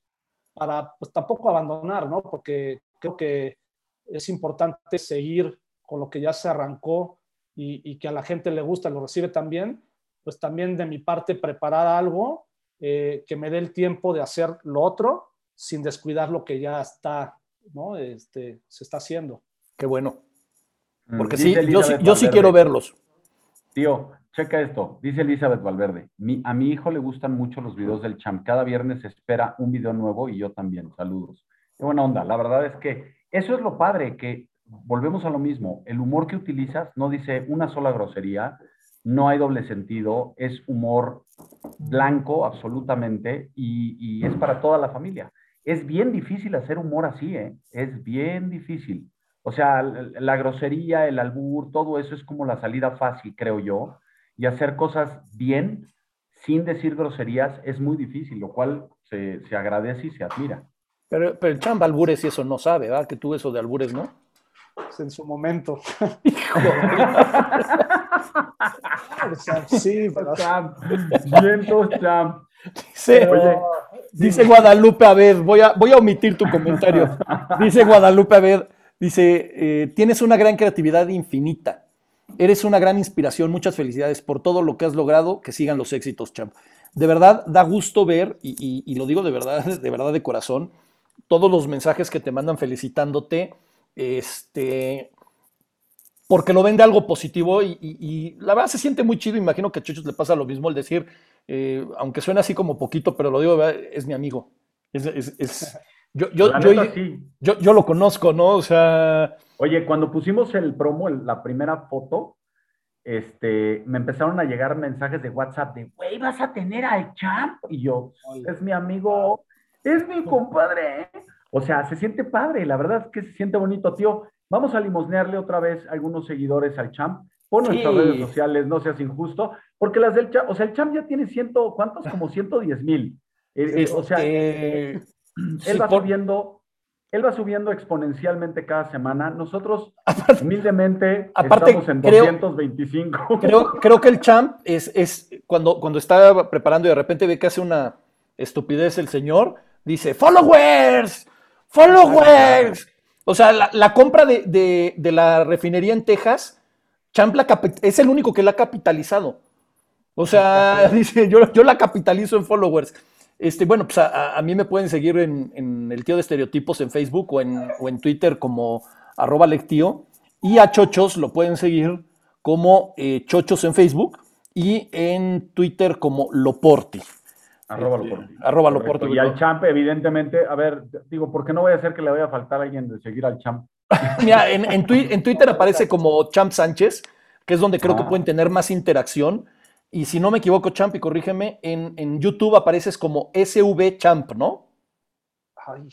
para pues, tampoco abandonar, ¿no? Porque creo que es importante seguir con lo que ya se arrancó y, que a la gente le gusta, lo recibe también, pues también de mi parte preparar algo eh, que me dé el tiempo de hacer lo otro sin descuidar lo que ya está, ¿no? Este, se está haciendo. Qué bueno. Mm, Porque sí, yo, sí, yo sí quiero verlos. Tío, checa esto. Dice Elizabeth Valverde. a mi hijo le gustan mucho los videos del champ. Cada viernes espera un video nuevo y yo también. Saludos. Qué buena onda. La verdad es que eso es lo padre, que volvemos a lo mismo. El humor que utilizas no dice una sola grosería, no hay doble sentido, es humor blanco absolutamente y, y es para toda la familia. Es bien difícil hacer humor así, ¿eh? Es bien difícil. O sea, la grosería, el albur, todo eso es como la salida fácil, creo yo. Y hacer cosas bien, sin decir groserías, es muy difícil, lo cual se, agradece y se admira. Pero, pero el chamba albures y eso no sabe, ¿verdad? Que tú eso de albures, ¿no? Pues en su momento. sí, pero... Champ. champ. Dice, dice Guadalupe a ver, voy a, voy a omitir tu comentario. Dice Guadalupe a ver, Dice, eh, tienes una gran creatividad infinita. Eres una gran inspiración. Muchas felicidades por todo lo que has logrado. Que sigan los éxitos, champ. De verdad, da gusto ver, y, lo digo de verdad, de verdad de corazón, todos los mensajes que te mandan felicitándote, este, porque lo ven de algo positivo y, la verdad se siente muy chido. Imagino que a Chuchos le pasa lo mismo el decir, eh, aunque suena así como poquito, pero lo digo, es mi amigo. es, yo, yo, yo, yo, lo conozco, ¿no? O sea. Oye, cuando pusimos el promo, la primera foto, este, me empezaron a llegar mensajes de WhatsApp de, güey, vas a tener al champ. Y yo, es mi amigo, es mi compadre. O sea, se siente padre, la verdad es que se siente bonito, tío. Vamos a limosnearle otra vez algunos seguidores al champ. Pon nuestras redes sociales, no seas injusto, porque las del champ, o sea, el champ ya tiene ciento, ¿cuántos? Como 110 mil. Eh, eh, o sea, este, él va subiendo, él va subiendo exponencialmente cada semana. Nosotros, humildemente, estamos en 225. Creo, creo, que el champ es, es cuando, cuando está preparando y de repente ve que hace una estupidez el señor, dice, followers, followers. O sea, la, compra de, la refinería en Texas, Champ es el único que la ha capitalizado. O sea, dice, yo, yo la capitalizo en followers. Este, bueno, pues a, mí me pueden seguir en, el tío de estereotipos en Facebook o en, Twitter como arroba lectío. Y a Chochos lo pueden seguir como eh, Chochos en Facebook y en Twitter como Loporti. Arroba este. Arroba Loporti. Y al champ, evidentemente, a ver, digo, ¿por qué no voy a hacer que le vaya a faltar a alguien de seguir al champ? Mira, en, Twitter aparece como Champ Sánchez, que es donde creo que ah. pueden tener más interacción. Y si no me equivoco, Champ, y corrígeme, en, YouTube apareces como SV Champ, ¿no? Ay,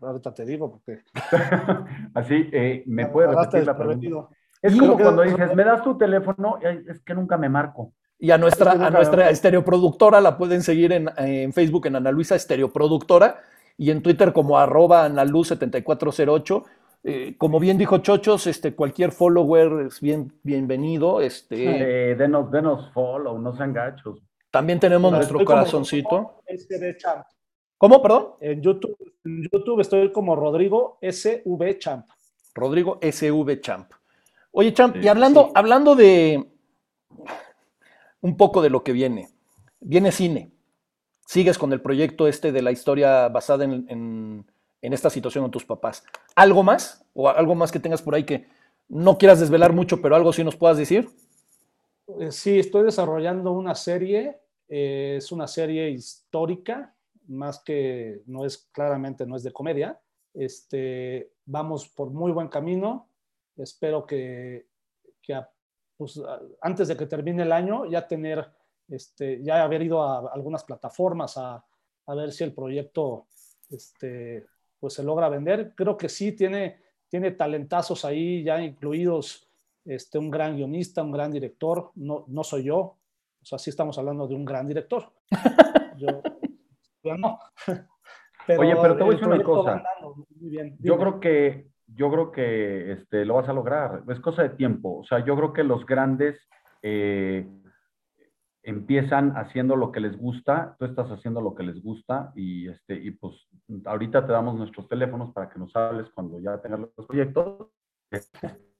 ahorita te digo porque. Así, eh, me puede repetir la pregunta. Es como cuando dices, me das tu teléfono, es que nunca me marco. Y a nuestra, a nuestra estereoproductora la pueden seguir en, en, Facebook en Ana Luisa Estereoproductora y en Twitter como arroba analuz7408 eh, como bien dijo Chochos, este, cualquier follower es bien, bienvenido. Este, denos, denos follow, no sean gachos. También tenemos nuestro corazoncito. ¿Cómo, perdón? En YouTube, en YouTube estoy como Rodrigo SV Champ. Rodrigo SV Champ. Oye, Champ, y hablando, hablando de un poco de lo que viene, viene cine. Sigues con el proyecto este de la historia basada en esta situación con tus papás. ¿Algo más? ¿O algo más que tengas por ahí que no quieras desvelar mucho, pero algo sí nos puedas decir? Eh, sí, estoy desarrollando una serie. Eh, es una serie histórica, más que no es claramente, no es de comedia. Este, vamos por muy buen camino. Espero que, pues, antes de que termine el año ya tener, este, ya haber ido a algunas plataformas a a ver si el proyecto este, pues se logra vender. Creo que sí tiene, tiene talentazos ahí ya incluidos, este, un gran guionista, un gran director, no, no soy yo, o sea, sí estamos hablando de un gran director. Yo, yo no. Pero Oye, pero te voy a decir una cosa. Andando, muy bien, yo creo que, yo creo que este, lo vas a lograr. Es cosa de tiempo. O sea, yo creo que los grandes eh, empiezan haciendo lo que les gusta, tú estás haciendo lo que les gusta y, este, y pues ahorita te damos nuestros teléfonos para que nos hables cuando ya tengas los proyectos.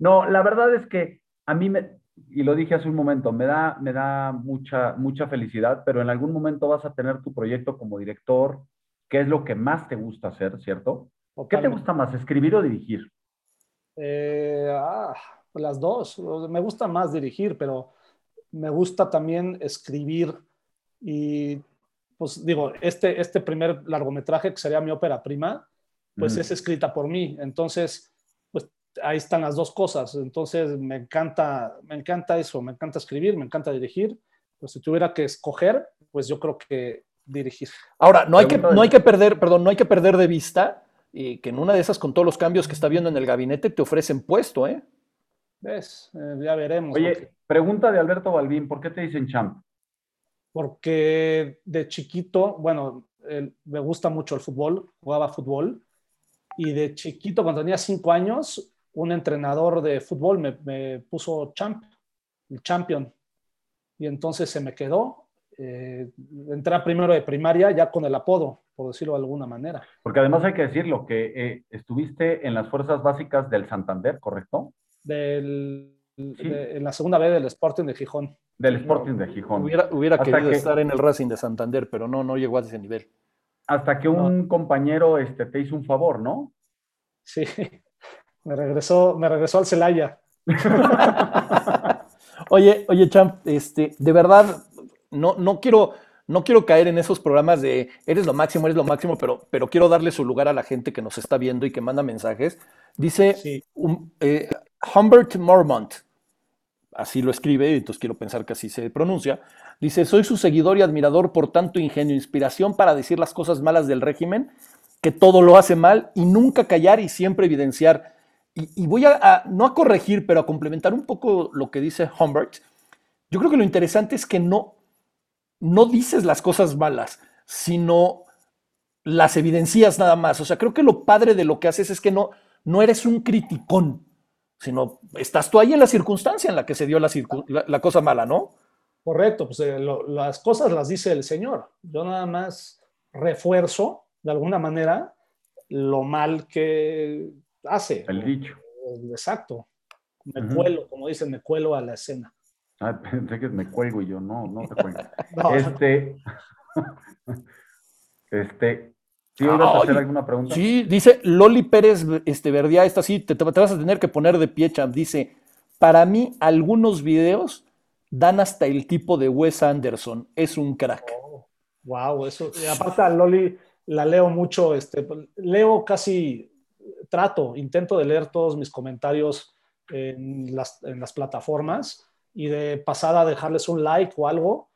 No, la verdad es que a mí me, y lo dije hace un momento, me da, me da mucha, mucha felicidad, pero en algún momento vas a tener tu proyecto como director, ¿qué es lo que más te gusta hacer, cierto? ¿Qué te gusta más, escribir o dirigir? Eh, ah, las dos. Me gusta más dirigir, pero me gusta también escribir y pues digo, este, este primer largometraje que sería mi ópera prima, pues es escrita por mí. Entonces, pues ahí están las dos cosas. Entonces, me encanta, me encanta eso, me encanta escribir, me encanta dirigir. Pues si tuviera que escoger, pues yo creo que dirigir. Ahora, no hay que, no hay que perder, perdón, no hay que perder de vista y que en una de esas, con todos los cambios que está viendo en el gabinete, te ofrecen puesto, ¿eh? ¿Ves? Eh, ya veremos. Oye, pregunta de Alberto Balbín, ¿por qué te dicen champ? Porque de chiquito, bueno, me gusta mucho el fútbol, jugaba fútbol, y de chiquito, cuando tenía cinco años, un entrenador de fútbol me, me puso champ, el champion, y entonces se me quedó. Eh, entré primero de primaria ya con el apodo, por decirlo de alguna manera. Porque además hay que decirlo, que eh, estuviste en las fuerzas básicas del Santander, ¿correcto? del, en la segunda vez del Sporting de Gijón. Del Sporting de Gijón. Hubiera, querido estar en el Racing de Santander, pero no, no llegó a ese nivel. Hasta que un compañero este, te hizo un favor, ¿no? Sí, me regresó, me regresó al Celaya. oye, oye, Champ, este, de verdad, no, no quiero, no quiero caer en esos programas de eres lo máximo, eres lo máximo, pero, pero quiero darle su lugar a la gente que nos está viendo y que manda mensajes. Dice, eh, Humbert Mormont, así lo escribe, entonces quiero pensar que así se pronuncia, dice, soy su seguidor y admirador por tanto ingenio, inspiración para decir las cosas malas del régimen, que todo lo hace mal y nunca callar y siempre evidenciar. Y, voy a, no a corregir, pero a complementar un poco lo que dice Humbert. Yo creo que lo interesante es que no, no dices las cosas malas, sino las evidencias nada más. O sea, creo que lo padre de lo que haces es que no, no eres un criticón sino estás tú ahí en la circunstancia en la que se dio la, cosa mala, ¿no? Correcto, pues eh, las cosas las dice el Señor. Yo nada más refuerzo de alguna manera lo mal que hace. El dicho. Exacto. Me cuelo, como dicen, me cuelo a la escena. Ah, pensé que me cuelgo y yo, no, no te cuelgo. este, este, ¿Sí a hacer alguna pregunta? Sí, dice Loli Pérez este, Verdia, esta sí, te, vas a tener que poner de pie, champ. Dice, para mí algunos videos dan hasta el tipo de Wes Anderson, es un crack. wow, eso, y aparte a Loli la leo mucho, este, leo casi, trato, intento de leer todos mis comentarios en las, en las plataformas y de pasada dejarles un like o algo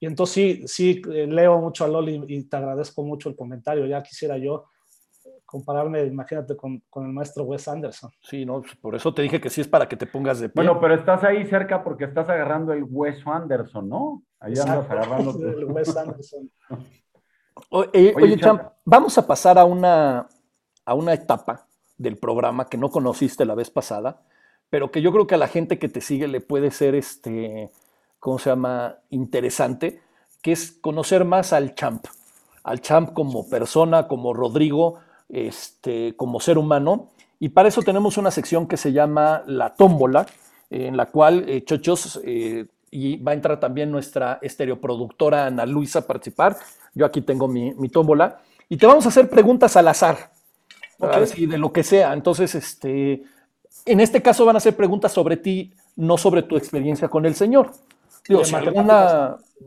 y entonces sí, sí, eh, leo mucho a Loli y te agradezco mucho el comentario. Ya quisiera yo compararme, imagínate, con, con, el maestro Wes Anderson. Sí, no, por eso te dije que sí es para que te pongas de pie. Bueno, pero estás ahí cerca porque estás agarrando el Wes Anderson, ¿no? Ahí andas agarrando. el Wes Anderson. oye, oye Champ, vamos a pasar a una, a una etapa del programa que no conociste la vez pasada, pero que yo creo que a la gente que te sigue le puede ser este ¿cómo se llama?, interesante, que es conocer más al champ, al champ como persona, como Rodrigo, este, como ser humano. Y para eso tenemos una sección que se llama La Tómbola, en la cual, eh, Chochos, eh, y va a entrar también nuestra estereoproductora Ana Luisa a participar. Yo aquí tengo mi, mi tómbola. Y te vamos a hacer preguntas al azar, okay. de lo que sea. Entonces, este, en este caso van a ser preguntas sobre ti, no sobre tu experiencia con el Señor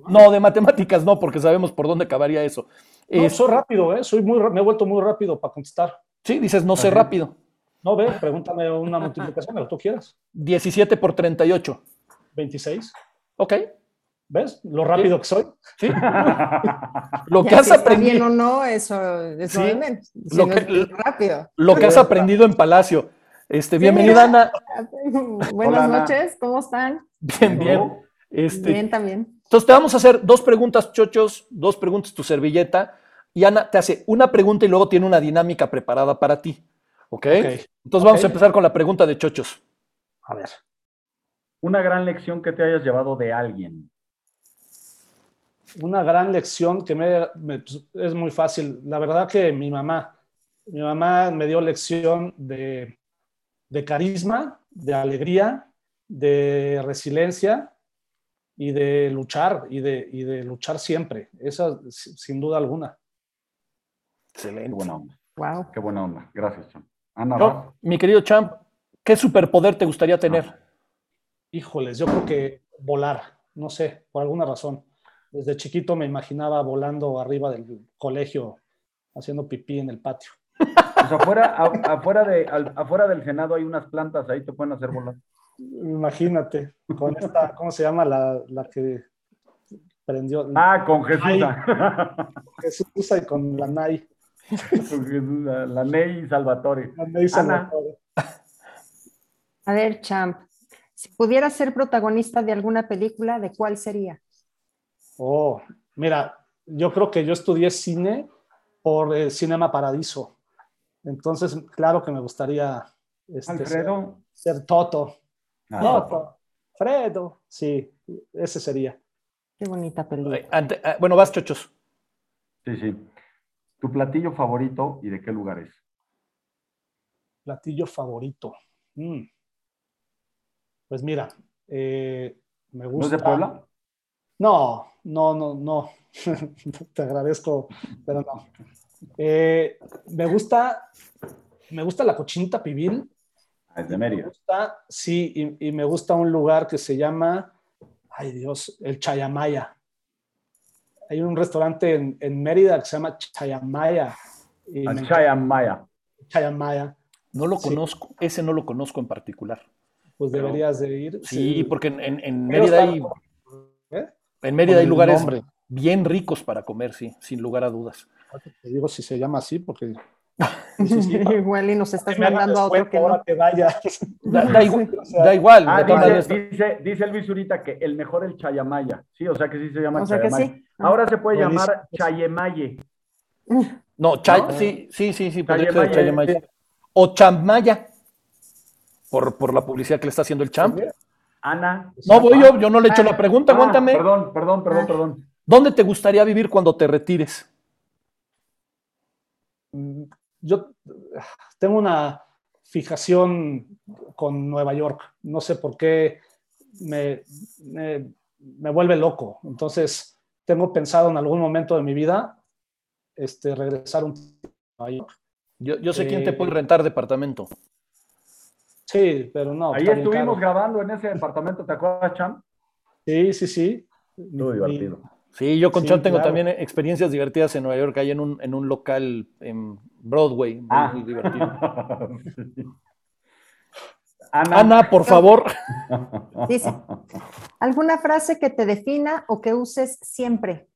no, de matemáticas no, porque sabemos por dónde acabaría eso. No, soy rápido, ¿eh? Soy muy, me he vuelto muy rápido para contestar. Sí, dices, no sé rápido. No, ve, pregúntame una multiplicación, lo que tú quieras. 17 por 38. 26. Ok. ¿Ves? Lo rápido que soy. ¿sí? Lo Ya, que has si está bien aprendido, o no, eso es Sí, lo. Si que- es rápido. lo que has aprendido en Palacio. Este, bienvenida, Ana. Buenas Hola, Ana. noches, ¿cómo están? Bien, bien. Este, Bien, también. Entonces te vamos a hacer dos preguntas, chochos, dos preguntas tu servilleta. Y Ana te hace una pregunta y luego tiene una dinámica preparada para ti. ¿Ok? Ok. Entonces vamos a empezar con la pregunta de chochos. A ver. Una gran lección que te hayas llevado de alguien. Una gran lección que me, me- pues, es muy fácil. La verdad que mi mamá, mi mamá me dio lección de, de carisma, de alegría, de resiliencia y de luchar, y de, y de luchar siempre. Esa si- sin duda alguna. Qué Excelente. buena onda. Wow. Qué buena onda. Gracias, Cham. Ana, Yo, vas. mi querido Champ, ¿qué superpoder te gustaría tener? Híjoles, yo creo que volar, no sé, por alguna razón. Desde chiquito me imaginaba volando arriba del colegio, haciendo pipí en el patio. Afuera, a- afuera, de, al- afuera del Senado hay unas plantas, ahí te pueden hacer volar. Imagínate, con esta, ¿cómo se llama la, la que prendió? Ah, con Jesús. Jesús y con la. Con Jesús, la, la Ney Salvatore. La Ana. Salvatore. A ver, Champ, si pudieras ser protagonista de alguna película, ¿de cuál sería? Oh, mira, yo creo que yo estudié cine por eh, Cinema Paradiso. Entonces, claro que me gustaría este, Alfredo. ser, ser Toto. Ah, Toto, Fredo. Sí, ese sería. Qué bonita película. Ay, ante- ah, bueno, vas, chochos. Sí, sí. ¿Tu platillo favorito y de qué lugar es? Platillo favorito. Mm. Pues mira, eh, me ¿No gusta. es de Puebla? No, no, no, no. Te agradezco, pero no. Eh, me gusta, me gusta la cochinita pibil. Ah, Es de Me Mérida. gusta, sí, y, y me gusta un lugar que se llama, ay Dios, el Chayamaya. Hay un restaurante en, en Mérida que se llama Chayamaya. Y me Al encanta Chayamaya. Chayamaya. No lo Sí. conozco, ese no lo conozco en particular. Pues Pero- deberías de ir. Sí, porque en, en- Mérida hay, ¿eh? en Mérida hay el lugares nombre. bien ricos para comer, sí, sin lugar a dudas. Te digo si se llama así, porque Igual y nos estás que mandando a otro que ahora no. que vaya. Da, da igual, da igual, Ah, dice, dice, dice Luis Zurita que el mejor el Chayamaya. Sí, o sea que sí se llama O sea que Chayamaya. sí. Ah. Ahora se puede llamar Chayemaye. No, Chay- ¿No? sí, sí, sí, sí, Chayamaya, ser Chayamaya. O Chammaya, por, por la publicidad que le está haciendo el champ. Ana. No, voy yo, yo no le he hecho Ah. la pregunta, Ah, aguántame. Perdón, perdón, perdón, Ah. perdón. ¿Dónde te gustaría vivir cuando te retires? Yo tengo una fijación con Nueva York. No sé por qué me, me, me vuelve loco. Entonces, tengo pensado en algún momento de mi vida este, regresar un tiempo a Nueva York. Yo, yo sé quién te Eh, puede rentar departamento. Sí, pero no. Ahí estuvimos caro. grabando en ese departamento, ¿te acuerdas, Cham? Sí, sí, sí. Mi- divertido. Sí, yo con Sí, tengo claro. también experiencias divertidas en Nueva York, ahí en un, en un local en Broadway, muy, Ah. muy divertido. Ana, por favor. Dice, ¿alguna frase que te defina o que uses siempre?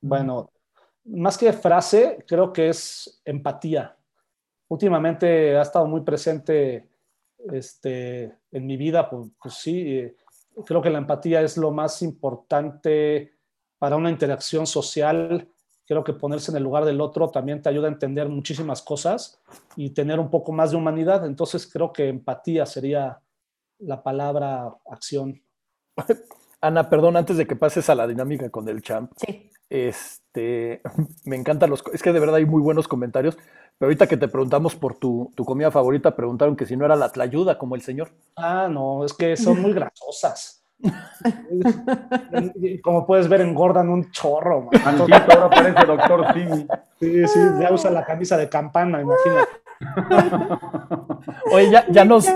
Bueno, más que frase, creo que es empatía. Últimamente ha estado muy presente este, en mi vida, pues, pues sí, eh, creo que la empatía es lo más importante para una interacción social. Creo que ponerse en el lugar del otro también te ayuda a entender muchísimas cosas y tener un poco más de humanidad. Entonces creo que empatía sería la palabra acción. Ana, perdón, antes de que pases a la dinámica con el champ, Sí. Este, me encantan los, es que de verdad hay muy buenos comentarios, pero ahorita que te preguntamos por tu, tu comida favorita, preguntaron que si no era la tlayuda como el señor. Ah, no, es que son muy grasosas. Como puedes ver, engordan un chorro. man. Antito, ahora parece doctor Simi. Sí, sí, ya usa la camisa de campana, imagínate. Oye, ya, ya nos,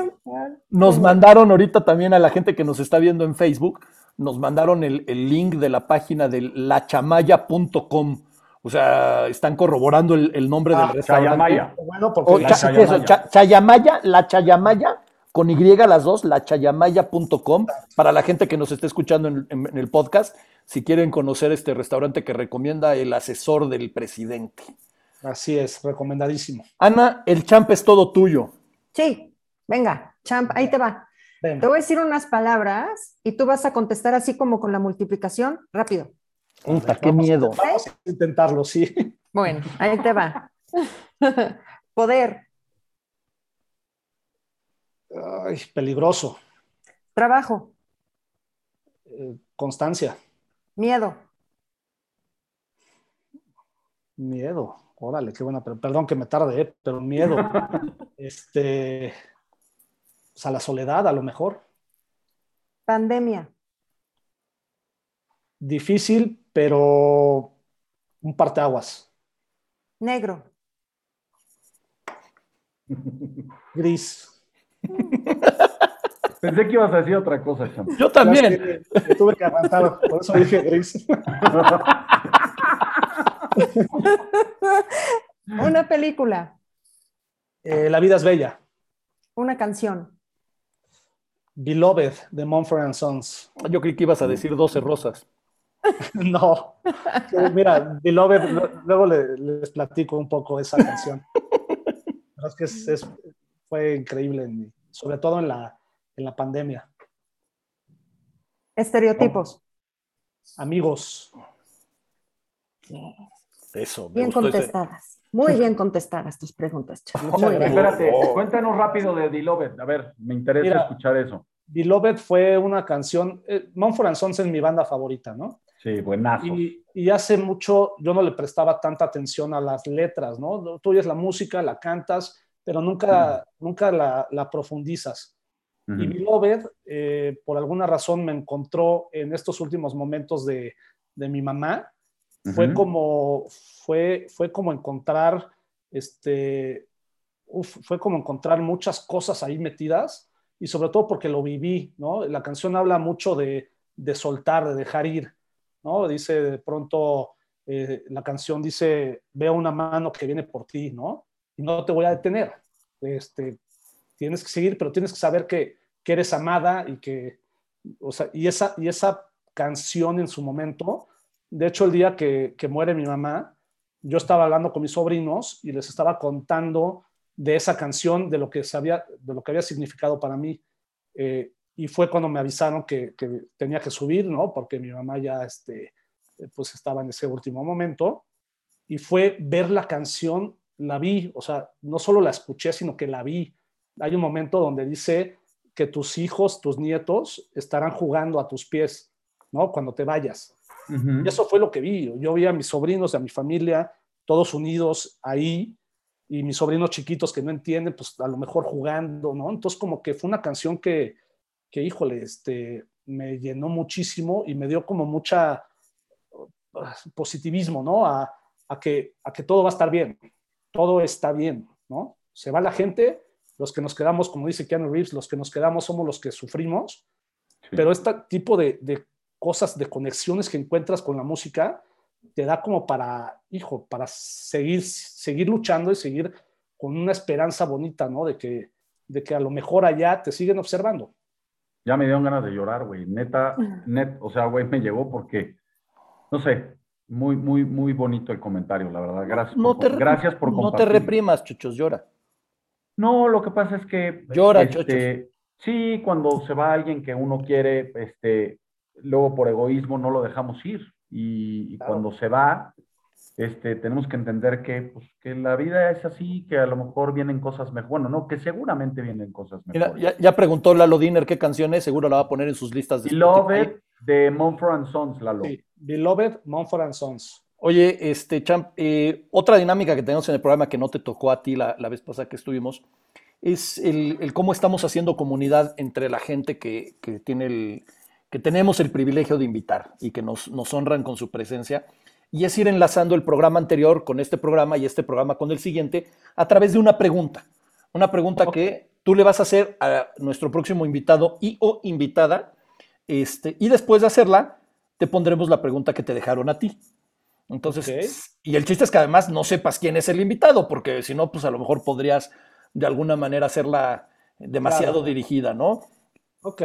nos mandaron ahorita también a la gente que nos está viendo en Facebook, nos mandaron el, el link de la página de lachamaya.com. O sea, están corroborando el, el nombre Ah, del restaurante. Chayamaya. Bueno, porque O la cha- Chayamaya. ¿qué es eso? Cha- Chayamaya, la Chayamaya, con Y las dos, lachayamaya.com, para la gente que nos esté escuchando en, en- en el podcast, si quieren conocer este restaurante que recomienda el asesor del presidente. Así es, recomendadísimo. Ana, el champ es todo tuyo. Sí, venga, champ, ahí te va. Te voy a decir unas palabras y tú vas a contestar así como con la multiplicación, rápido. Puta, qué miedo. vamos a intentarlo, sí. Bueno, ahí te va. Poder, Ay, peligroso. trabajo, Eh, constancia, miedo, miedo. Órale, qué buena. pero- Perdón que me tarde, eh, pero miedo. este, o sea, la soledad, a lo mejor. pandemia, Difícil, pero un parteaguas. negro, Gris. Pensé que ibas a decir otra cosa, Champ. Yo también. Sé, me tuve que aguantar, por eso dije gris. una película, Eh, la vida es bella. una canción, Beloved de Mumford and Sons. Yo creí que ibas a decir 12 rosas. No. Mira, Beloved, lo- luego le- les platico un poco esa canción. Es que es- es- fue increíble, en sobre todo en la, en la pandemia. estereotipos. Amigos, Eso, me Bien gustó ese. contestadas. Muy bien contestadas tus preguntas, bien. gracias. Espérate, Oh. cuéntanos rápido de Beloved. A ver, me interesa Mira. escuchar eso. Beloved fue una canción, eh, Mumford and Sons es mi banda favorita, ¿no? Sí, buenazo. Y, y hace mucho yo no le prestaba tanta atención a las letras, ¿no? Tú oyes la música, la cantas, pero nunca, nunca la, la profundizas. Y Beloved, eh, por alguna razón, me encontró en estos últimos momentos de, de mi mamá. Fue, como, fue, fue como encontrar, este, uf, fue como encontrar muchas cosas ahí metidas y sobre todo porque lo viví, ¿no? La canción habla mucho de, de soltar, de dejar ir, ¿no? Dice de pronto, eh, la canción dice, veo una mano que viene por ti, ¿no? Y no te voy a detener. Este, tienes que seguir, pero tienes que saber que, que eres amada y que, o sea, y esa, y esa canción en su momento, de hecho, el día que, muere mi mamá, yo estaba hablando con mis sobrinos y les estaba contando de esa canción, de lo que, sabía, de lo que había significado para mí. Eh, y fue cuando me avisaron que, que, tenía que subir, ¿no? Porque mi mamá ya, este, pues estaba en ese último momento. Y fue ver la canción, la vi, o sea, no solo la escuché, sino que la vi. Hay un momento donde dice que tus hijos, tus nietos estarán jugando a tus pies, ¿no? Cuando te vayas. Y eso fue lo que vi. Yo vi a mis sobrinos, a mi familia, todos unidos ahí, y mis sobrinos chiquitos que no entienden, pues a lo mejor jugando, ¿no? Entonces como que fue una canción que, que híjole, este, me llenó muchísimo y me dio como mucha uh, positivismo, ¿no? A, a, que, a que todo va a estar bien, todo está bien, ¿no? Se va la gente, los que nos quedamos, como dice Keanu Reeves, los que nos quedamos somos los que sufrimos, Sí. pero este tipo de, de cosas, de conexiones que encuentras con la música, te da como para, hijo, para seguir, seguir luchando y seguir con una esperanza bonita, ¿no? De que, de que a lo mejor allá te siguen observando. Ya me dieron ganas de llorar, güey. Neta, net, o sea, güey, me llegó porque, no sé, muy, muy, muy bonito el comentario, la verdad. Gracias. No por, te, gracias por no te compartir. reprimas, chuchos, llora. No, lo que pasa es que. Llora, este, Sí, cuando se va alguien que uno quiere, este, luego por egoísmo no lo dejamos ir. Y, y Claro. cuando se va, este, tenemos que entender que, pues, que la vida es así, que a lo mejor vienen cosas mejores. Bueno, no, que seguramente vienen cosas Mira, mejores. ya, ya preguntó Lalo Diner qué canción es, seguro la va a poner en sus listas de Beloved de Mumford and Sons, Lalo. Sí. Beloved, Mumford and Sons. Oye, este, Champ, eh, otra dinámica que tenemos en el programa que no te tocó a ti la, la vez pasada que estuvimos, es el, el cómo estamos haciendo comunidad entre la gente que, que tiene el, que tenemos el privilegio de invitar y que nos, nos honran con su presencia. Y es ir enlazando el programa anterior con este programa y este programa con el siguiente a través de una pregunta. Una pregunta que tú le vas a hacer a nuestro próximo invitado y o invitada. Este, y después de hacerla, te pondremos la pregunta que te dejaron a ti. Entonces, y el chiste es que además no sepas quién es el invitado, porque si no, pues a lo mejor podrías de alguna manera hacerla demasiado Claro. dirigida, ¿no? Ok.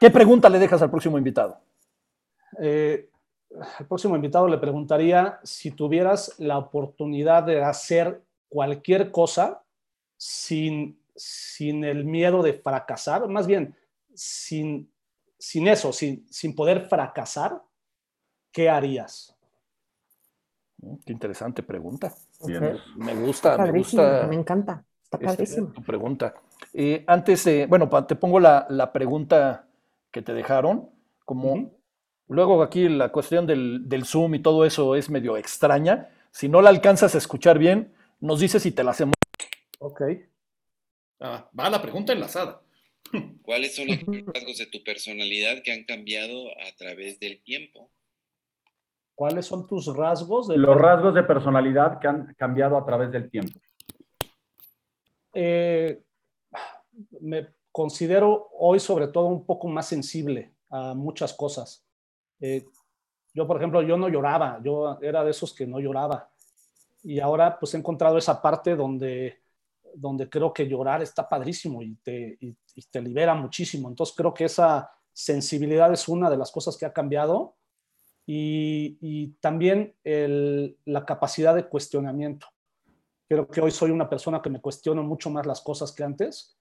¿Qué pregunta le dejas al próximo invitado? Eh, al próximo invitado le preguntaría si tuvieras la oportunidad de hacer cualquier cosa sin, sin el miedo de fracasar, más bien sin, sin eso, sin, sin poder fracasar, ¿qué harías? Mm, Qué interesante pregunta. Bien. Me gusta, me Padrísimo, gusta. me encanta. Está padrísimo. tu pregunta. Eh, antes, de- bueno, te pongo la, la pregunta que te dejaron, como luego aquí la cuestión del, del Zoom y todo eso es medio extraña. Si no la alcanzas a escuchar bien, nos dices si te la hacemos. Ok. Ah, va la pregunta enlazada. ¿Cuáles son los rasgos de tu personalidad que han cambiado a través del tiempo? ¿Cuáles son tus rasgos? de- Los rasgos de personalidad que han cambiado a través del tiempo. Eh, me considero hoy sobre todo un poco más sensible a muchas cosas. Eh, yo, por ejemplo, yo no lloraba, yo era de esos que no lloraba. Y ahora pues he encontrado esa parte donde, donde creo que llorar está padrísimo y te, y- y te libera muchísimo. Entonces creo que esa sensibilidad es una de las cosas que ha cambiado y, y también el- la capacidad de cuestionamiento. Creo que hoy soy una persona que me cuestiono mucho más las cosas que antes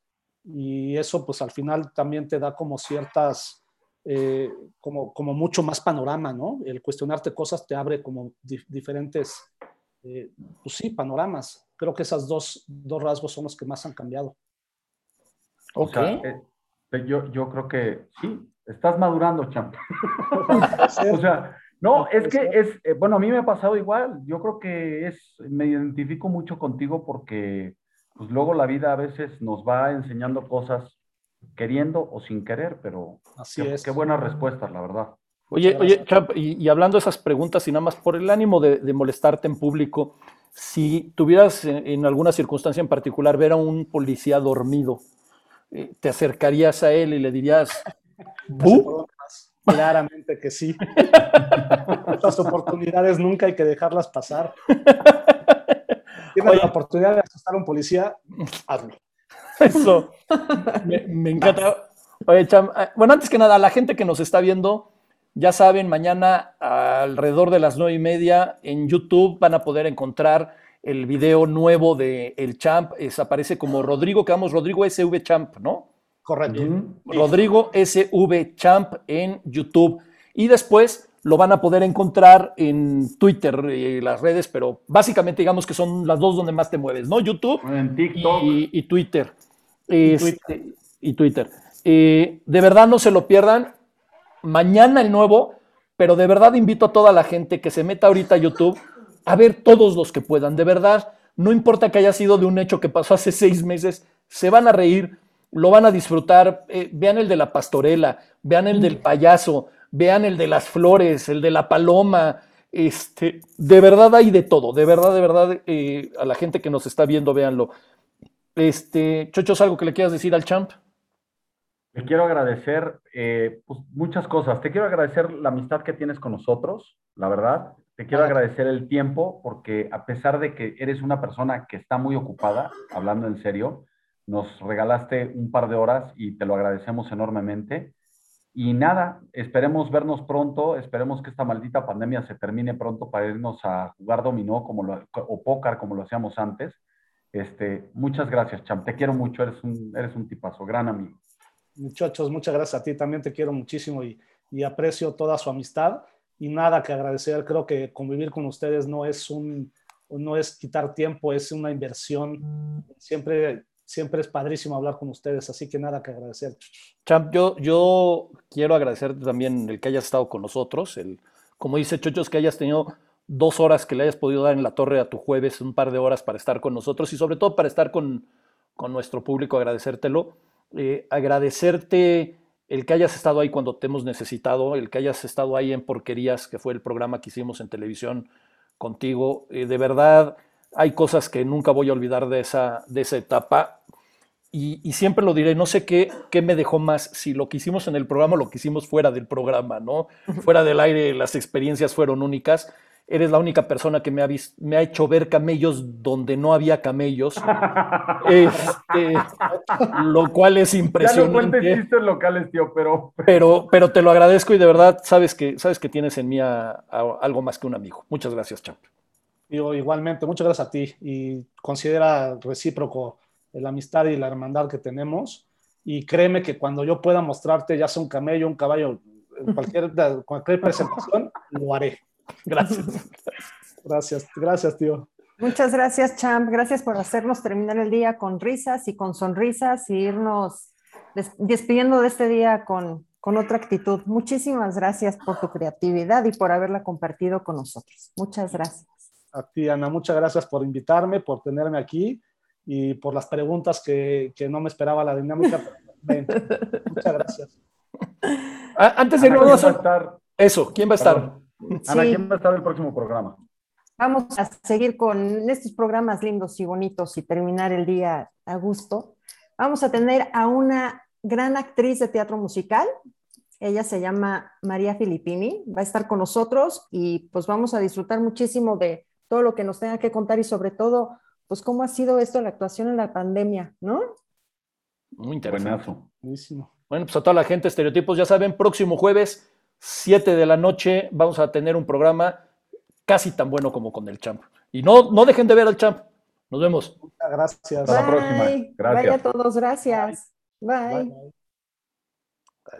y eso pues al final también te da como ciertas, eh, como, como mucho más panorama, ¿no? El cuestionarte cosas te abre como di- diferentes, eh, pues sí, panoramas. Creo que esos dos, dos rasgos son los que más han cambiado. O Ok. sea, eh, yo, yo creo que sí, estás madurando, champ. O sea, no, es que es, eh, bueno, a mí me ha pasado igual. Yo creo que es, me identifico mucho contigo porque, pues luego la vida a veces nos va enseñando cosas queriendo o sin querer, pero Así qué, es. qué buenas respuestas, la verdad. Oye, oye, Champ, y, y hablando de esas preguntas y nada más por el ánimo de, de molestarte en público, si tuvieras en, en alguna circunstancia en particular ver a un policía dormido, eh, ¿te acercarías a él y le dirías, "Bu"? Claramente que sí. Estas oportunidades nunca hay que dejarlas pasar. Tienes Oye. la oportunidad de asustar a un policía, hazlo. Eso. Me, me encanta. Oye, Cham, eh, bueno, antes que nada, la gente que nos está viendo, ya saben, mañana alrededor de las nueve y media en YouTube van a poder encontrar el video nuevo de El Champ. Es, aparece como Rodrigo, que vamos, Rodrigo SV Champ, ¿no? Correcto. Rodrigo SV Champ en YouTube. Y después lo van a poder encontrar en Twitter y las redes, pero básicamente digamos que son las dos donde más te mueves, ¿no? YouTube En TikTok. y, y Twitter. Este, y Twitter. Eh, de verdad no se lo pierdan. Mañana el nuevo, pero de verdad invito a toda la gente que se meta ahorita a YouTube a ver todos los que puedan. De verdad, no importa que haya sido de un hecho que pasó hace seis meses, se van a reír, lo van a disfrutar. Eh, vean el de la pastorela, vean el del payaso, vean el de las flores, el de la paloma. Este, de verdad hay de todo, de verdad, de verdad, eh, a la gente que nos está viendo, véanlo. Este, Chochos, ¿algo que le quieras decir al champ? Te quiero agradecer eh, pues, muchas cosas. Te quiero agradecer la amistad que tienes con nosotros, la verdad. Te quiero Ah. agradecer el tiempo porque a pesar de que eres una persona que está muy ocupada, hablando en serio, nos regalaste un par de horas y te lo agradecemos enormemente. Y nada, esperemos vernos pronto, esperemos que esta maldita pandemia se termine pronto para irnos a jugar dominó como lo, o póker como lo hacíamos antes. Este, muchas gracias, Champ. Te quiero mucho, eres un, eres un tipazo, gran amigo. Muchachos, muchas gracias a ti. También te quiero muchísimo y, y aprecio toda su amistad. Y nada que agradecer. Creo que convivir con ustedes no es un, no es quitar tiempo, es una inversión. Siempre, siempre es padrísimo hablar con ustedes. Así que nada que agradecer. Champ, yo, yo quiero agradecerte también el que hayas estado con nosotros, el, como dice Chochos, que hayas tenido dos horas que le hayas podido dar en la torre a tu jueves, un par de horas para estar con nosotros y sobre todo para estar con, con nuestro público, agradecértelo. Eh, agradecerte el que hayas estado ahí cuando te hemos necesitado, el que hayas estado ahí en Porquerías, que fue el programa que hicimos en televisión contigo. Eh, de verdad, hay cosas que nunca voy a olvidar de esa, de esa etapa. Y, y, siempre lo diré, no sé qué, qué me dejó más, si lo que hicimos en el programa o lo que hicimos fuera del programa, ¿no? fuera del aire, las experiencias fueron únicas. Eres la única persona que me ha, vis- me ha hecho ver camellos donde no había camellos. Este, lo cual es Ya no cuentes impresionante. chistes locales, tío, pero Pero, pero te lo agradezco y de verdad sabes que, sabes que tienes en mí a- a- algo más que un amigo. Muchas gracias, Champ. Digo, igualmente, muchas gracias a ti y considera recíproco la amistad y la hermandad que tenemos. Y créeme que cuando yo pueda mostrarte, ya sea un camello, un caballo, cualquier, cualquier presentación, lo haré. Gracias. Gracias, gracias, tío. Muchas gracias, Champ. Gracias por hacernos terminar el día con risas y con sonrisas y irnos des- despidiendo de este día con, con otra actitud. Muchísimas gracias por tu creatividad y por haberla compartido con nosotros. Muchas gracias. A ti, Ana, muchas gracias por invitarme, por tenerme aquí y por las preguntas que, que no me esperaba la dinámica. ven, Muchas gracias. Ah, Antes de irnos, ¿quién va a estar? eso, ¿quién va a estar? Perdón. Ana, Sí. ¿quién va a estar en el próximo programa? Vamos a seguir con estos programas lindos y bonitos y terminar el día a gusto. Vamos a tener a una gran actriz de teatro musical. Ella se llama María Filippini. Va a estar con nosotros y pues vamos a disfrutar muchísimo de todo lo que nos tenga que contar y sobre todo, pues cómo ha sido esto la actuación en la pandemia, ¿no? Muy interesante. Buenazo. Buenísimo. Bueno, pues a toda la gente, estereotipos, ya saben, próximo jueves, 7 de la noche, vamos a tener un programa casi tan bueno como con el Champ. Y no, no dejen de ver al Champ. Nos vemos. Muchas gracias. Hasta la próxima. Bye. Gracias. Vaya a todos, gracias. Bye. Bye, bye.